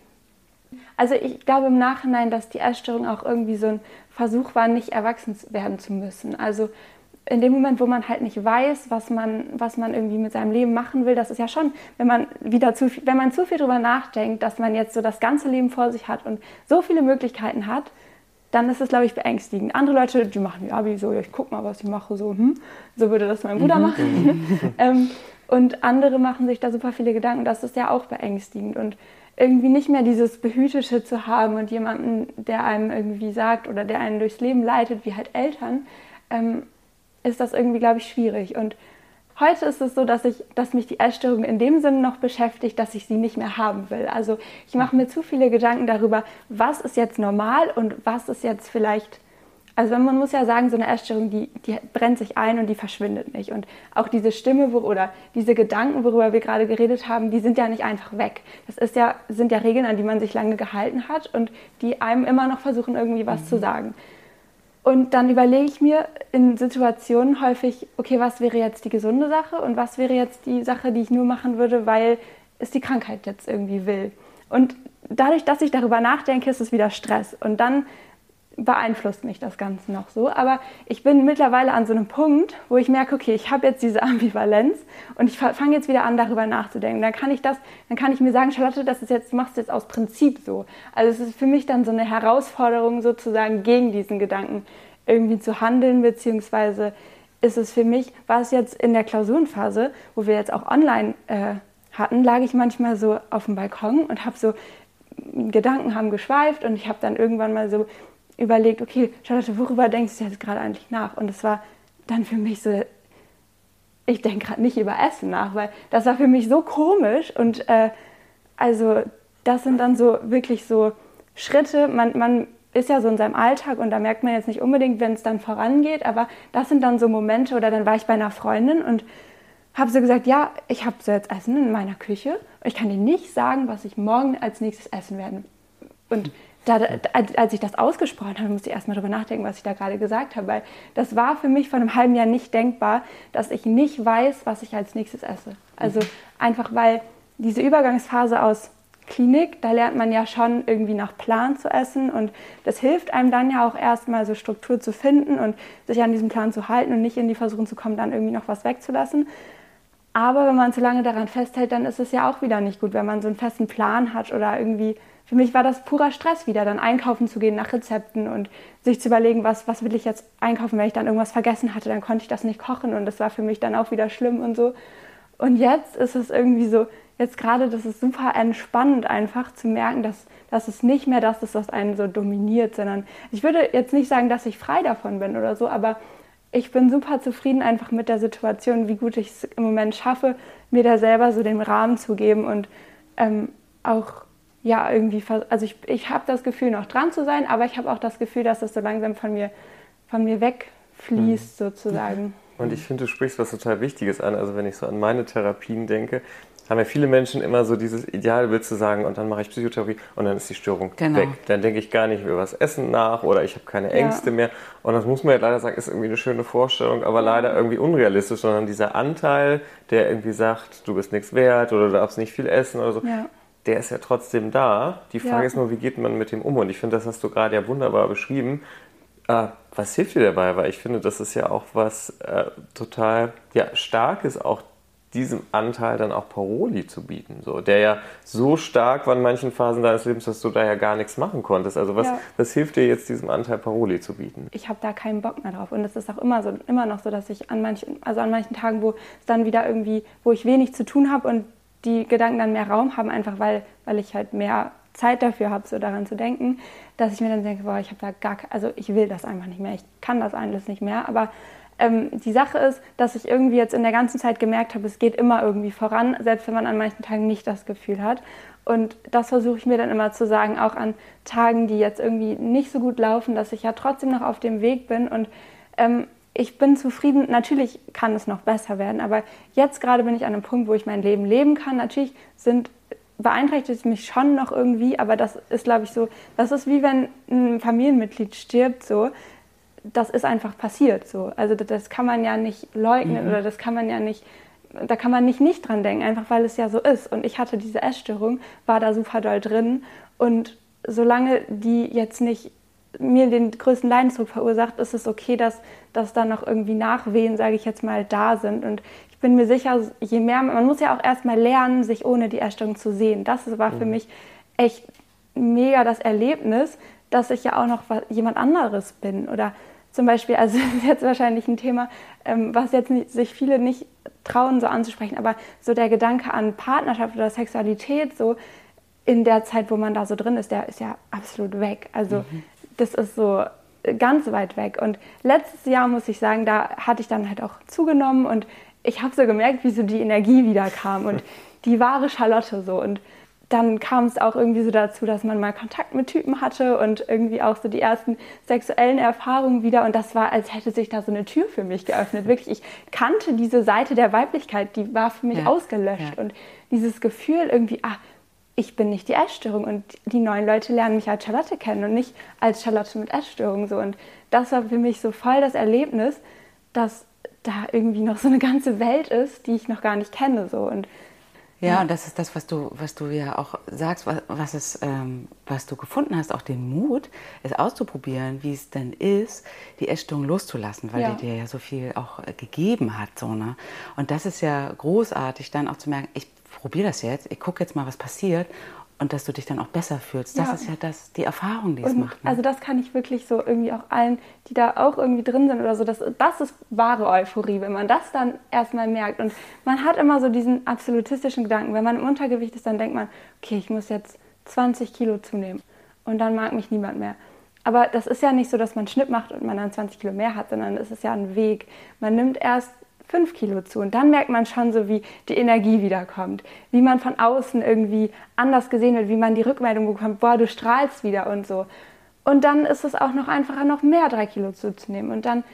Also ich glaube im Nachhinein, dass die Essstörung auch irgendwie so ein Versuch war, nicht erwachsen werden zu müssen. Also in dem Moment, wo man halt nicht weiß, was man, was man irgendwie mit seinem Leben machen will, das ist ja schon, wenn man wieder zu viel, wenn man zu viel drüber nachdenkt, dass man jetzt so das ganze Leben vor sich hat und so viele Möglichkeiten hat, dann ist es, glaube ich, beängstigend. Andere Leute, die machen ja wie so, ich guck mal, was ich mache, so, hm, so würde das mein Bruder mhm. machen. ähm, und andere machen sich da super viele Gedanken, das ist ja auch beängstigend. Und irgendwie nicht mehr dieses Behütete zu haben und jemanden, der einem irgendwie sagt oder der einen durchs Leben leitet, wie halt Eltern, ähm, ist das irgendwie, glaube ich, schwierig. Und heute ist es so, dass, ich, dass mich die Essstörung in dem Sinne noch beschäftigt, dass ich sie nicht mehr haben will. Also ich mache mir zu viele Gedanken darüber, was ist jetzt normal und was ist jetzt vielleicht also man muss ja sagen, so eine Essstörung, die, die brennt sich ein und die verschwindet nicht. Und auch diese Stimme oder diese Gedanken, worüber wir gerade geredet haben, die sind ja nicht einfach weg. Das ist ja, sind ja Regeln, an die man sich lange gehalten hat und die einem immer noch versuchen, irgendwie was mhm. zu sagen. Und dann überlege ich mir in Situationen häufig, okay, was wäre jetzt die gesunde Sache und was wäre jetzt die Sache, die ich nur machen würde, weil es die Krankheit jetzt irgendwie will. Und dadurch, dass ich darüber nachdenke, ist es wieder Stress. Und dann beeinflusst mich das Ganze noch so. Aber ich bin mittlerweile an so einem Punkt, wo ich merke, okay, ich habe jetzt diese Ambivalenz und ich fange jetzt wieder an, darüber nachzudenken. Dann kann ich das, dann kann ich mir sagen, Charlotte, das ist jetzt, du machst jetzt aus Prinzip so. Also es ist für mich dann so eine Herausforderung sozusagen gegen diesen Gedanken irgendwie zu handeln, beziehungsweise ist es für mich, war es jetzt in der Klausurenphase, wo wir jetzt auch online äh, hatten, lag ich manchmal so auf dem Balkon und habe so Gedanken haben geschweift und ich habe dann irgendwann mal so überlegt, okay, Charlotte, worüber denkst du jetzt gerade eigentlich nach? Und es war dann für mich so, ich denke gerade nicht über Essen nach, weil das war für mich so komisch und äh, also das sind dann so wirklich so Schritte, man, man ist ja so in seinem Alltag und da merkt man jetzt nicht unbedingt, wenn es dann vorangeht, aber das sind dann so Momente oder dann war ich bei einer Freundin und habe so gesagt, ja, ich habe so jetzt Essen in meiner Küche und ich kann dir nicht sagen, was ich morgen als nächstes essen werde. Und da, als ich das ausgesprochen habe, musste ich erstmal darüber nachdenken, was ich da gerade gesagt habe, weil das war für mich vor einem halben Jahr nicht denkbar, dass ich nicht weiß, was ich als nächstes esse. Also mhm. einfach, weil diese Übergangsphase aus Klinik, da lernt man ja schon irgendwie nach Plan zu essen und das hilft einem dann ja auch erstmal so Struktur zu finden und sich an diesem Plan zu halten und nicht in die Versuchung zu kommen, dann irgendwie noch was wegzulassen. Aber wenn man zu lange daran festhält, dann ist es ja auch wieder nicht gut, wenn man so einen festen Plan hat oder irgendwie. Für mich war das purer Stress wieder, dann einkaufen zu gehen nach Rezepten und sich zu überlegen, was, was will ich jetzt einkaufen, wenn ich dann irgendwas vergessen hatte, dann konnte ich das nicht kochen und das war für mich dann auch wieder schlimm und so. Und jetzt ist es irgendwie so, jetzt gerade, das ist super entspannend einfach zu merken, dass, dass es nicht mehr das ist, was einen so dominiert, sondern ich würde jetzt nicht sagen, dass ich frei davon bin oder so, aber ich bin super zufrieden einfach mit der Situation, wie gut ich es im Moment schaffe, mir da selber so den Rahmen zu geben und ähm, auch ja irgendwie, also ich, ich habe das Gefühl, noch dran zu sein, aber ich habe auch das Gefühl, dass es so langsam von mir, von mir wegfließt mhm. sozusagen. Und ich finde, du sprichst was total Wichtiges an. Also wenn ich so an meine Therapien denke, haben ja viele Menschen immer so dieses Idealbild zu sagen, und dann mache ich Psychotherapie und dann ist die Störung genau. weg. Dann denke ich gar nicht über das Essen nach oder ich habe keine Ängste ja. mehr. Und das muss man ja leider sagen, ist irgendwie eine schöne Vorstellung, aber leider irgendwie unrealistisch, sondern dieser Anteil, der irgendwie sagt, du bist nichts wert oder du darfst nicht viel essen oder so, ja. Der ist ja trotzdem da. Die Frage ja. ist nur, wie geht man mit dem um? Und ich finde, das hast du gerade ja wunderbar beschrieben. Äh, was hilft dir dabei? Weil ich finde, das ist ja auch was äh, total ja, Starkes, auch diesem Anteil dann auch Paroli zu bieten, so, der ja so stark war in manchen Phasen deines Lebens, dass du da ja gar nichts machen konntest. Also was, ja. was hilft dir jetzt, diesem Anteil Paroli zu bieten? Ich habe da keinen Bock mehr drauf und es ist auch immer so, immer noch so, dass ich an manchen, also an manchen Tagen, wo es dann wieder irgendwie, wo ich wenig zu tun habe und die Gedanken dann mehr Raum haben, einfach weil, weil ich halt mehr Zeit dafür habe, so daran zu denken, dass ich mir dann denke, boah, ich habe da gar, also ich will das einfach nicht mehr, ich kann das alles nicht mehr, aber ähm, die Sache ist, dass ich irgendwie jetzt in der ganzen Zeit gemerkt habe, es geht immer irgendwie voran, selbst wenn man an manchen Tagen nicht das Gefühl hat. Und das versuche ich mir dann immer zu sagen, auch an Tagen, die jetzt irgendwie nicht so gut laufen, dass ich ja trotzdem noch auf dem Weg bin und ähm, ich bin zufrieden. Natürlich kann es noch besser werden, aber jetzt gerade bin ich an einem Punkt, wo ich mein Leben leben kann. Natürlich sind beeinträchtigt es mich schon noch irgendwie, aber das ist, glaube ich, so, das ist wie wenn ein Familienmitglied stirbt, so das ist einfach passiert so. Also das kann man ja nicht leugnen mhm. oder das kann man ja nicht, da kann man nicht nicht dran denken, einfach weil es ja so ist. Und ich hatte diese Essstörung, war da super doll drin und solange die jetzt nicht mir den größten Leidensdruck verursacht, ist es okay, dass, dass da noch irgendwie Nachwehen, sage ich jetzt mal, da sind. Und ich bin mir sicher, je mehr, man muss ja auch erstmal lernen, sich ohne die Essstörung zu sehen. Das war für mhm. mich echt mega das Erlebnis, dass ich ja auch noch jemand anderes bin oder zum Beispiel, also das ist jetzt wahrscheinlich ein Thema, ähm, was jetzt nicht, sich viele nicht trauen, so anzusprechen, aber so der Gedanke an Partnerschaft oder Sexualität, so in der Zeit, wo man da so drin ist, der ist ja absolut weg. Also mhm. Das ist so ganz weit weg. Und letztes Jahr muss ich sagen, da hatte ich dann halt auch zugenommen und ich habe so gemerkt, wie so die Energie wieder kam und die wahre Charlotte so. Und dann kam es auch irgendwie so dazu, dass man mal Kontakt mit Typen hatte und irgendwie auch so die ersten sexuellen Erfahrungen wieder. Und das war, als hätte sich da so eine Tür für mich geöffnet. Wirklich, ich kannte diese Seite der Weiblichkeit, die war für mich ja. ausgelöscht. Ja. Und dieses Gefühl irgendwie, ah, ich bin nicht die Essstörung und die neuen Leute lernen mich als Charlotte kennen und nicht als Charlotte mit Essstörung so. Und das war für mich so voll das Erlebnis, dass da irgendwie noch so eine ganze Welt ist, die ich noch gar nicht kenne so. Und ja, und das ist das, was du, was du ja auch sagst, was, was, es, ähm, was du gefunden hast, auch den Mut, es auszuprobieren, wie es denn ist, die Essstörung loszulassen, weil ja. die dir ja so viel auch äh, gegeben hat. So, ne? Und das ist ja großartig, dann auch zu merken, ich probiere das jetzt, ich gucke jetzt mal, was passiert und dass du dich dann auch besser fühlst. Das ja. ist ja das, die Erfahrung, die und, es macht. Ne? Also das kann ich wirklich so irgendwie auch allen, die da auch irgendwie drin sind oder so, das, das ist wahre Euphorie, wenn man das dann erstmal merkt. Und man hat immer so diesen absolutistischen Gedanken. Wenn man im Untergewicht ist, dann denkt man, okay, ich muss jetzt 20 Kilo zunehmen und dann mag mich niemand mehr. Aber das ist ja nicht so, dass man Schnipp macht und man dann 20 Kilo mehr hat, sondern es ist ja ein Weg. Man nimmt erst fünf Kilo zu. Und dann merkt man schon so, wie die Energie wiederkommt, wie man von außen irgendwie anders gesehen wird, wie man die Rückmeldung bekommt, boah, du strahlst wieder und so. Und dann ist es auch noch einfacher, noch mehr drei Kilo zuzunehmen. Und dann,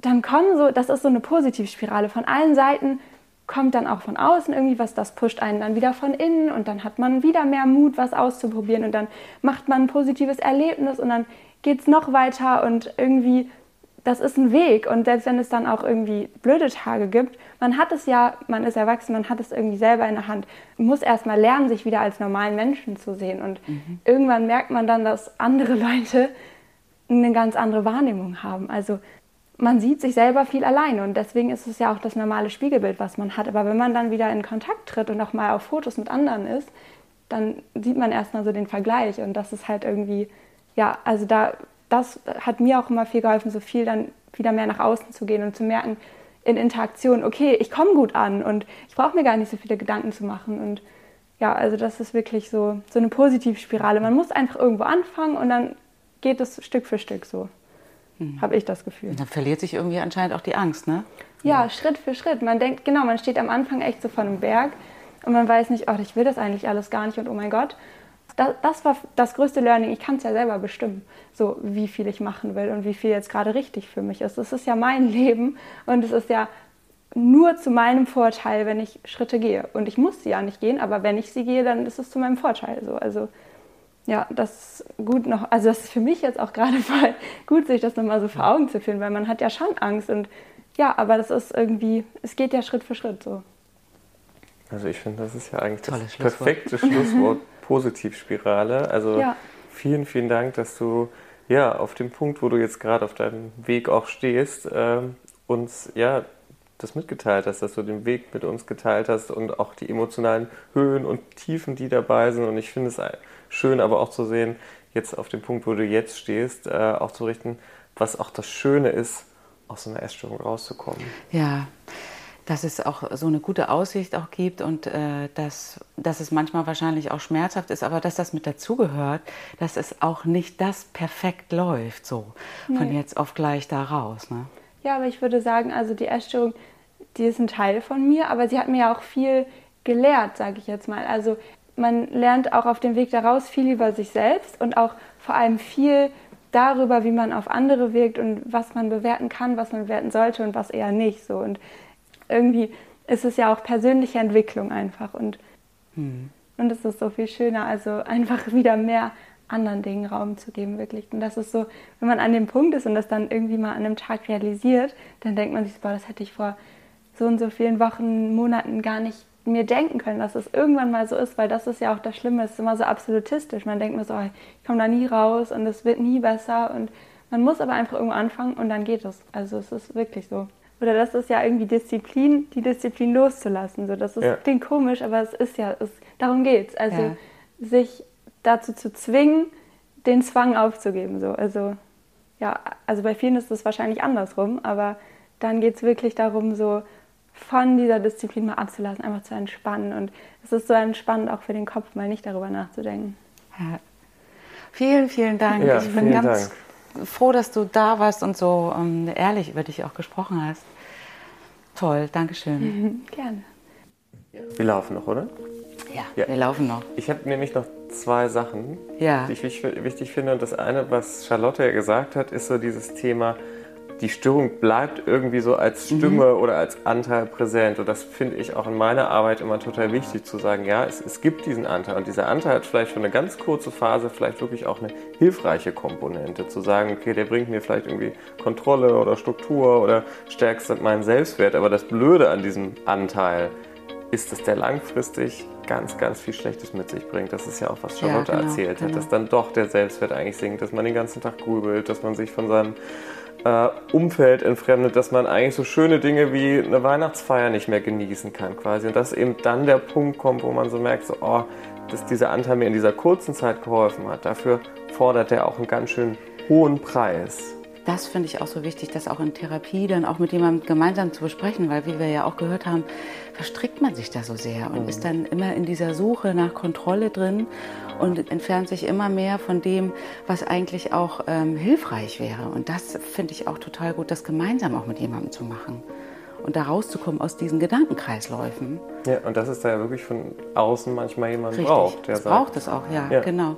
dann kommen so, das ist so eine Positivspirale. Von allen Seiten kommt dann auch von außen irgendwie was, das pusht einen dann wieder von innen und dann hat man wieder mehr Mut, was auszuprobieren und dann macht man ein positives Erlebnis und dann geht es noch weiter und irgendwie das ist ein Weg und selbst wenn es dann auch irgendwie blöde Tage gibt, man hat es ja, man ist erwachsen, man hat es irgendwie selber in der Hand, man muss erstmal lernen, sich wieder als normalen Menschen zu sehen und mhm. irgendwann merkt man dann, dass andere Leute eine ganz andere Wahrnehmung haben. Also man sieht sich selber viel alleine und deswegen ist es ja auch das normale Spiegelbild, was man hat. Aber wenn man dann wieder in Kontakt tritt und auch mal auf Fotos mit anderen ist, dann sieht man erstmal so den Vergleich und das ist halt irgendwie, ja, also da das hat mir auch immer viel geholfen, so viel dann wieder mehr nach außen zu gehen und zu merken in Interaktion, okay, ich komme gut an und ich brauche mir gar nicht so viele Gedanken zu machen. Und ja, also das ist wirklich so, so eine Positivspirale. Man muss einfach irgendwo anfangen und dann geht es Stück für Stück so. Mhm. Habe ich das Gefühl. Und dann verliert sich irgendwie anscheinend auch die Angst, ne? Ja, ja, Schritt für Schritt. Man denkt, genau, man steht am Anfang echt so vor einem Berg und man weiß nicht, oh, ich will das eigentlich alles gar nicht und oh mein Gott das, das war das größte Learning. Ich kann es ja selber bestimmen, so wie viel ich machen will und wie viel jetzt gerade richtig für mich ist. Es ist ja mein Leben und es ist ja nur zu meinem Vorteil, wenn ich Schritte gehe. Und ich muss sie ja nicht gehen, aber wenn ich sie gehe, dann ist es zu meinem Vorteil. So. Also ja, das ist gut noch, also das ist für mich jetzt auch gerade voll gut, sich das nochmal so vor Augen zu führen, weil man hat ja schon Angst und ja, aber das ist irgendwie, es geht ja Schritt für Schritt so. Also ich finde, das ist ja eigentlich Tolles das Schlusswort. perfekte Schlusswort Positivspirale. Also ja. vielen, vielen Dank, dass du ja auf dem Punkt, wo du jetzt gerade auf deinem Weg auch stehst, äh, uns ja das mitgeteilt hast, dass du den Weg mit uns geteilt hast und auch die emotionalen Höhen und Tiefen, die dabei sind. Und ich finde es schön, aber auch zu sehen, jetzt auf dem Punkt, wo du jetzt stehst, äh, auch zu richten, was auch das Schöne ist, aus so einer Essstörung rauszukommen. Ja, dass es auch so eine gute Aussicht auch gibt und äh, dass, dass es manchmal wahrscheinlich auch schmerzhaft ist, aber dass das mit dazugehört, dass es auch nicht das perfekt läuft, so nee. von jetzt auf gleich da raus. Ne? Ja, aber ich würde sagen, also die Essstörung, die ist ein Teil von mir, aber sie hat mir auch viel gelehrt, sage ich jetzt mal. Also man lernt auch auf dem Weg daraus viel über sich selbst und auch vor allem viel darüber, wie man auf andere wirkt und was man bewerten kann, was man bewerten sollte und was eher nicht. So. Und irgendwie ist es ja auch persönliche Entwicklung einfach und, hm. und es ist so viel schöner, also einfach wieder mehr anderen Dingen Raum zu geben, wirklich. Und das ist so, wenn man an dem Punkt ist und das dann irgendwie mal an einem Tag realisiert, dann denkt man sich, boah, das hätte ich vor so und so vielen Wochen, Monaten gar nicht mir denken können, dass es irgendwann mal so ist, weil das ist ja auch das Schlimme, es ist immer so absolutistisch. Man denkt mir so, oh, ich komme da nie raus und es wird nie besser und man muss aber einfach irgendwo anfangen und dann geht es. Also es ist wirklich so. Oder das ist ja irgendwie Disziplin, die Disziplin loszulassen. So, das ist, ja. klingt komisch, aber es ist ja, es, darum geht es. Also ja. sich dazu zu zwingen, den Zwang aufzugeben. So. Also, ja, also bei vielen ist es wahrscheinlich andersrum, aber dann geht es wirklich darum, so von dieser Disziplin mal abzulassen, einfach zu entspannen. Und es ist so entspannend auch für den Kopf, mal nicht darüber nachzudenken. Ja. Vielen, vielen Dank. Ja, ich bin ganz Dank. froh, dass du da warst und so ähm, ehrlich über dich auch gesprochen hast. Toll, Dankeschön. Mhm, gerne. Wir laufen noch, oder? Ja, ja. wir laufen noch. Ich habe nämlich noch zwei Sachen, ja. die ich wichtig finde. Und das eine, was Charlotte ja gesagt hat, ist so dieses Thema, die Störung bleibt irgendwie so als mhm. Stimme mhm. oder als Anteil präsent. Und das finde ich auch in meiner Arbeit immer total wichtig zu sagen, ja, es, es gibt diesen Anteil. Und dieser Anteil hat vielleicht für eine ganz kurze Phase vielleicht wirklich auch eine hilfreiche Komponente. Zu sagen, okay, der bringt mir vielleicht irgendwie Kontrolle oder Struktur oder stärkst meinen Selbstwert. Aber das Blöde an diesem Anteil ist, dass der langfristig ganz, ganz viel Schlechtes mit sich bringt. Das ist ja auch, was Charlotte ja, genau, erzählt hat, genau. dass dann doch der Selbstwert eigentlich sinkt, dass man den ganzen Tag grübelt, dass man sich von seinem äh, Umfeld entfremdet, dass man eigentlich so schöne Dinge wie eine Weihnachtsfeier nicht mehr genießen kann quasi. Und dass eben dann der Punkt kommt, wo man so merkt, so, oh, dass dieser Anteil mir in dieser kurzen Zeit geholfen hat. Dafür fordert er auch einen ganz schön hohen Preis. Das finde ich auch so wichtig, das auch in Therapie dann auch mit jemandem gemeinsam zu besprechen, weil wie wir ja auch gehört haben, verstrickt man sich da so sehr und mhm. ist dann immer in dieser Suche nach Kontrolle drin und entfernt sich immer mehr von dem, was eigentlich auch ähm, hilfreich wäre. Und das finde ich auch total gut, das gemeinsam auch mit jemandem zu machen. und da rauszukommen aus diesen Gedankenkreisläufen. Ja, und das ist da ja wirklich von außen manchmal jemand Richtig. braucht. Der das sagt, braucht es auch, ja, ja, genau.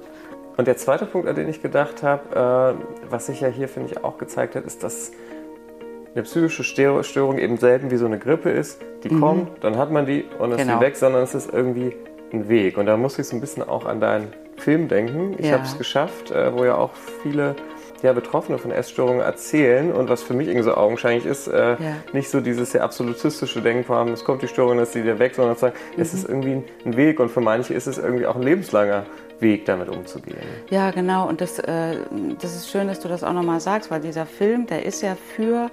Und der zweite Punkt, an den ich gedacht habe, äh, was sich ja hier, finde ich, auch gezeigt hat, ist, dass eine psychische Störung eben selten wie so eine Grippe ist. Die mhm. kommt, dann hat man die und ist genau. weg, sondern es ist irgendwie ein Weg. Und da muss ich so ein bisschen auch an deinen Film denken. Ich ja. habe es geschafft, äh, wo ja auch viele ja, Betroffene von Essstörungen erzählen und was für mich irgendwie so augenscheinlich ist, äh, ja. nicht so dieses sehr absolutistische Denken haben, es kommt die Störung, dann ist sie wieder weg, sondern zu sagen, mhm. es ist irgendwie ein Weg und für manche ist es irgendwie auch ein lebenslanger Weg, damit umzugehen. Ja, genau. Und das, äh, das ist schön, dass du das auch nochmal sagst, weil dieser Film, der ist ja für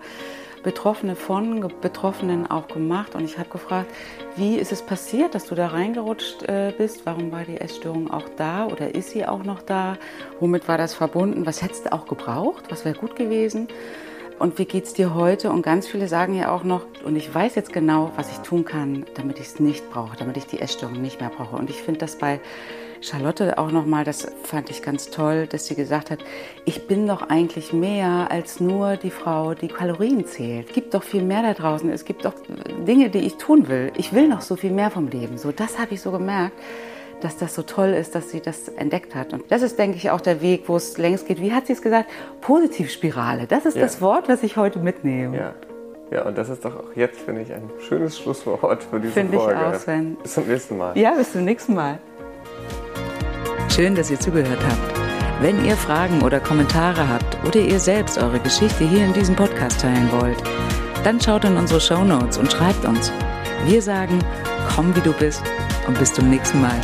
Betroffene von Betroffenen auch gemacht. Und ich habe gefragt, wie ist es passiert, dass du da reingerutscht äh, bist? Warum war die Essstörung auch da oder ist sie auch noch da? Womit war das verbunden? Was hättest du auch gebraucht? Was wäre gut gewesen? Und wie geht es dir heute? Und ganz viele sagen ja auch noch, und ich weiß jetzt genau, was ich tun kann, damit ich es nicht brauche, damit ich die Essstörung nicht mehr brauche. Und ich finde das bei Charlotte auch nochmal, das fand ich ganz toll, dass sie gesagt hat, ich bin doch eigentlich mehr als nur die Frau, die Kalorien zählt. Es gibt doch viel mehr da draußen. Es gibt doch Dinge, die ich tun will. Ich will noch so viel mehr vom Leben. So, das habe ich so gemerkt dass das so toll ist, dass sie das entdeckt hat. Und das ist, denke ich, auch der Weg, wo es längst geht. Wie hat sie es gesagt? Positivspirale. Das ist ja. das Wort, was ich heute mitnehme. Ja. Ja, und das ist doch auch jetzt, finde ich, ein schönes Schlusswort für diese Find Folge. Finde ich auch, Sven. Bis zum nächsten Mal. Ja, bis zum nächsten Mal. Schön, dass ihr zugehört habt. Wenn ihr Fragen oder Kommentare habt oder ihr selbst eure Geschichte hier in diesem Podcast teilen wollt, dann schaut in unsere Show Notes und schreibt uns. Wir sagen, komm wie du bist und bis zum nächsten Mal.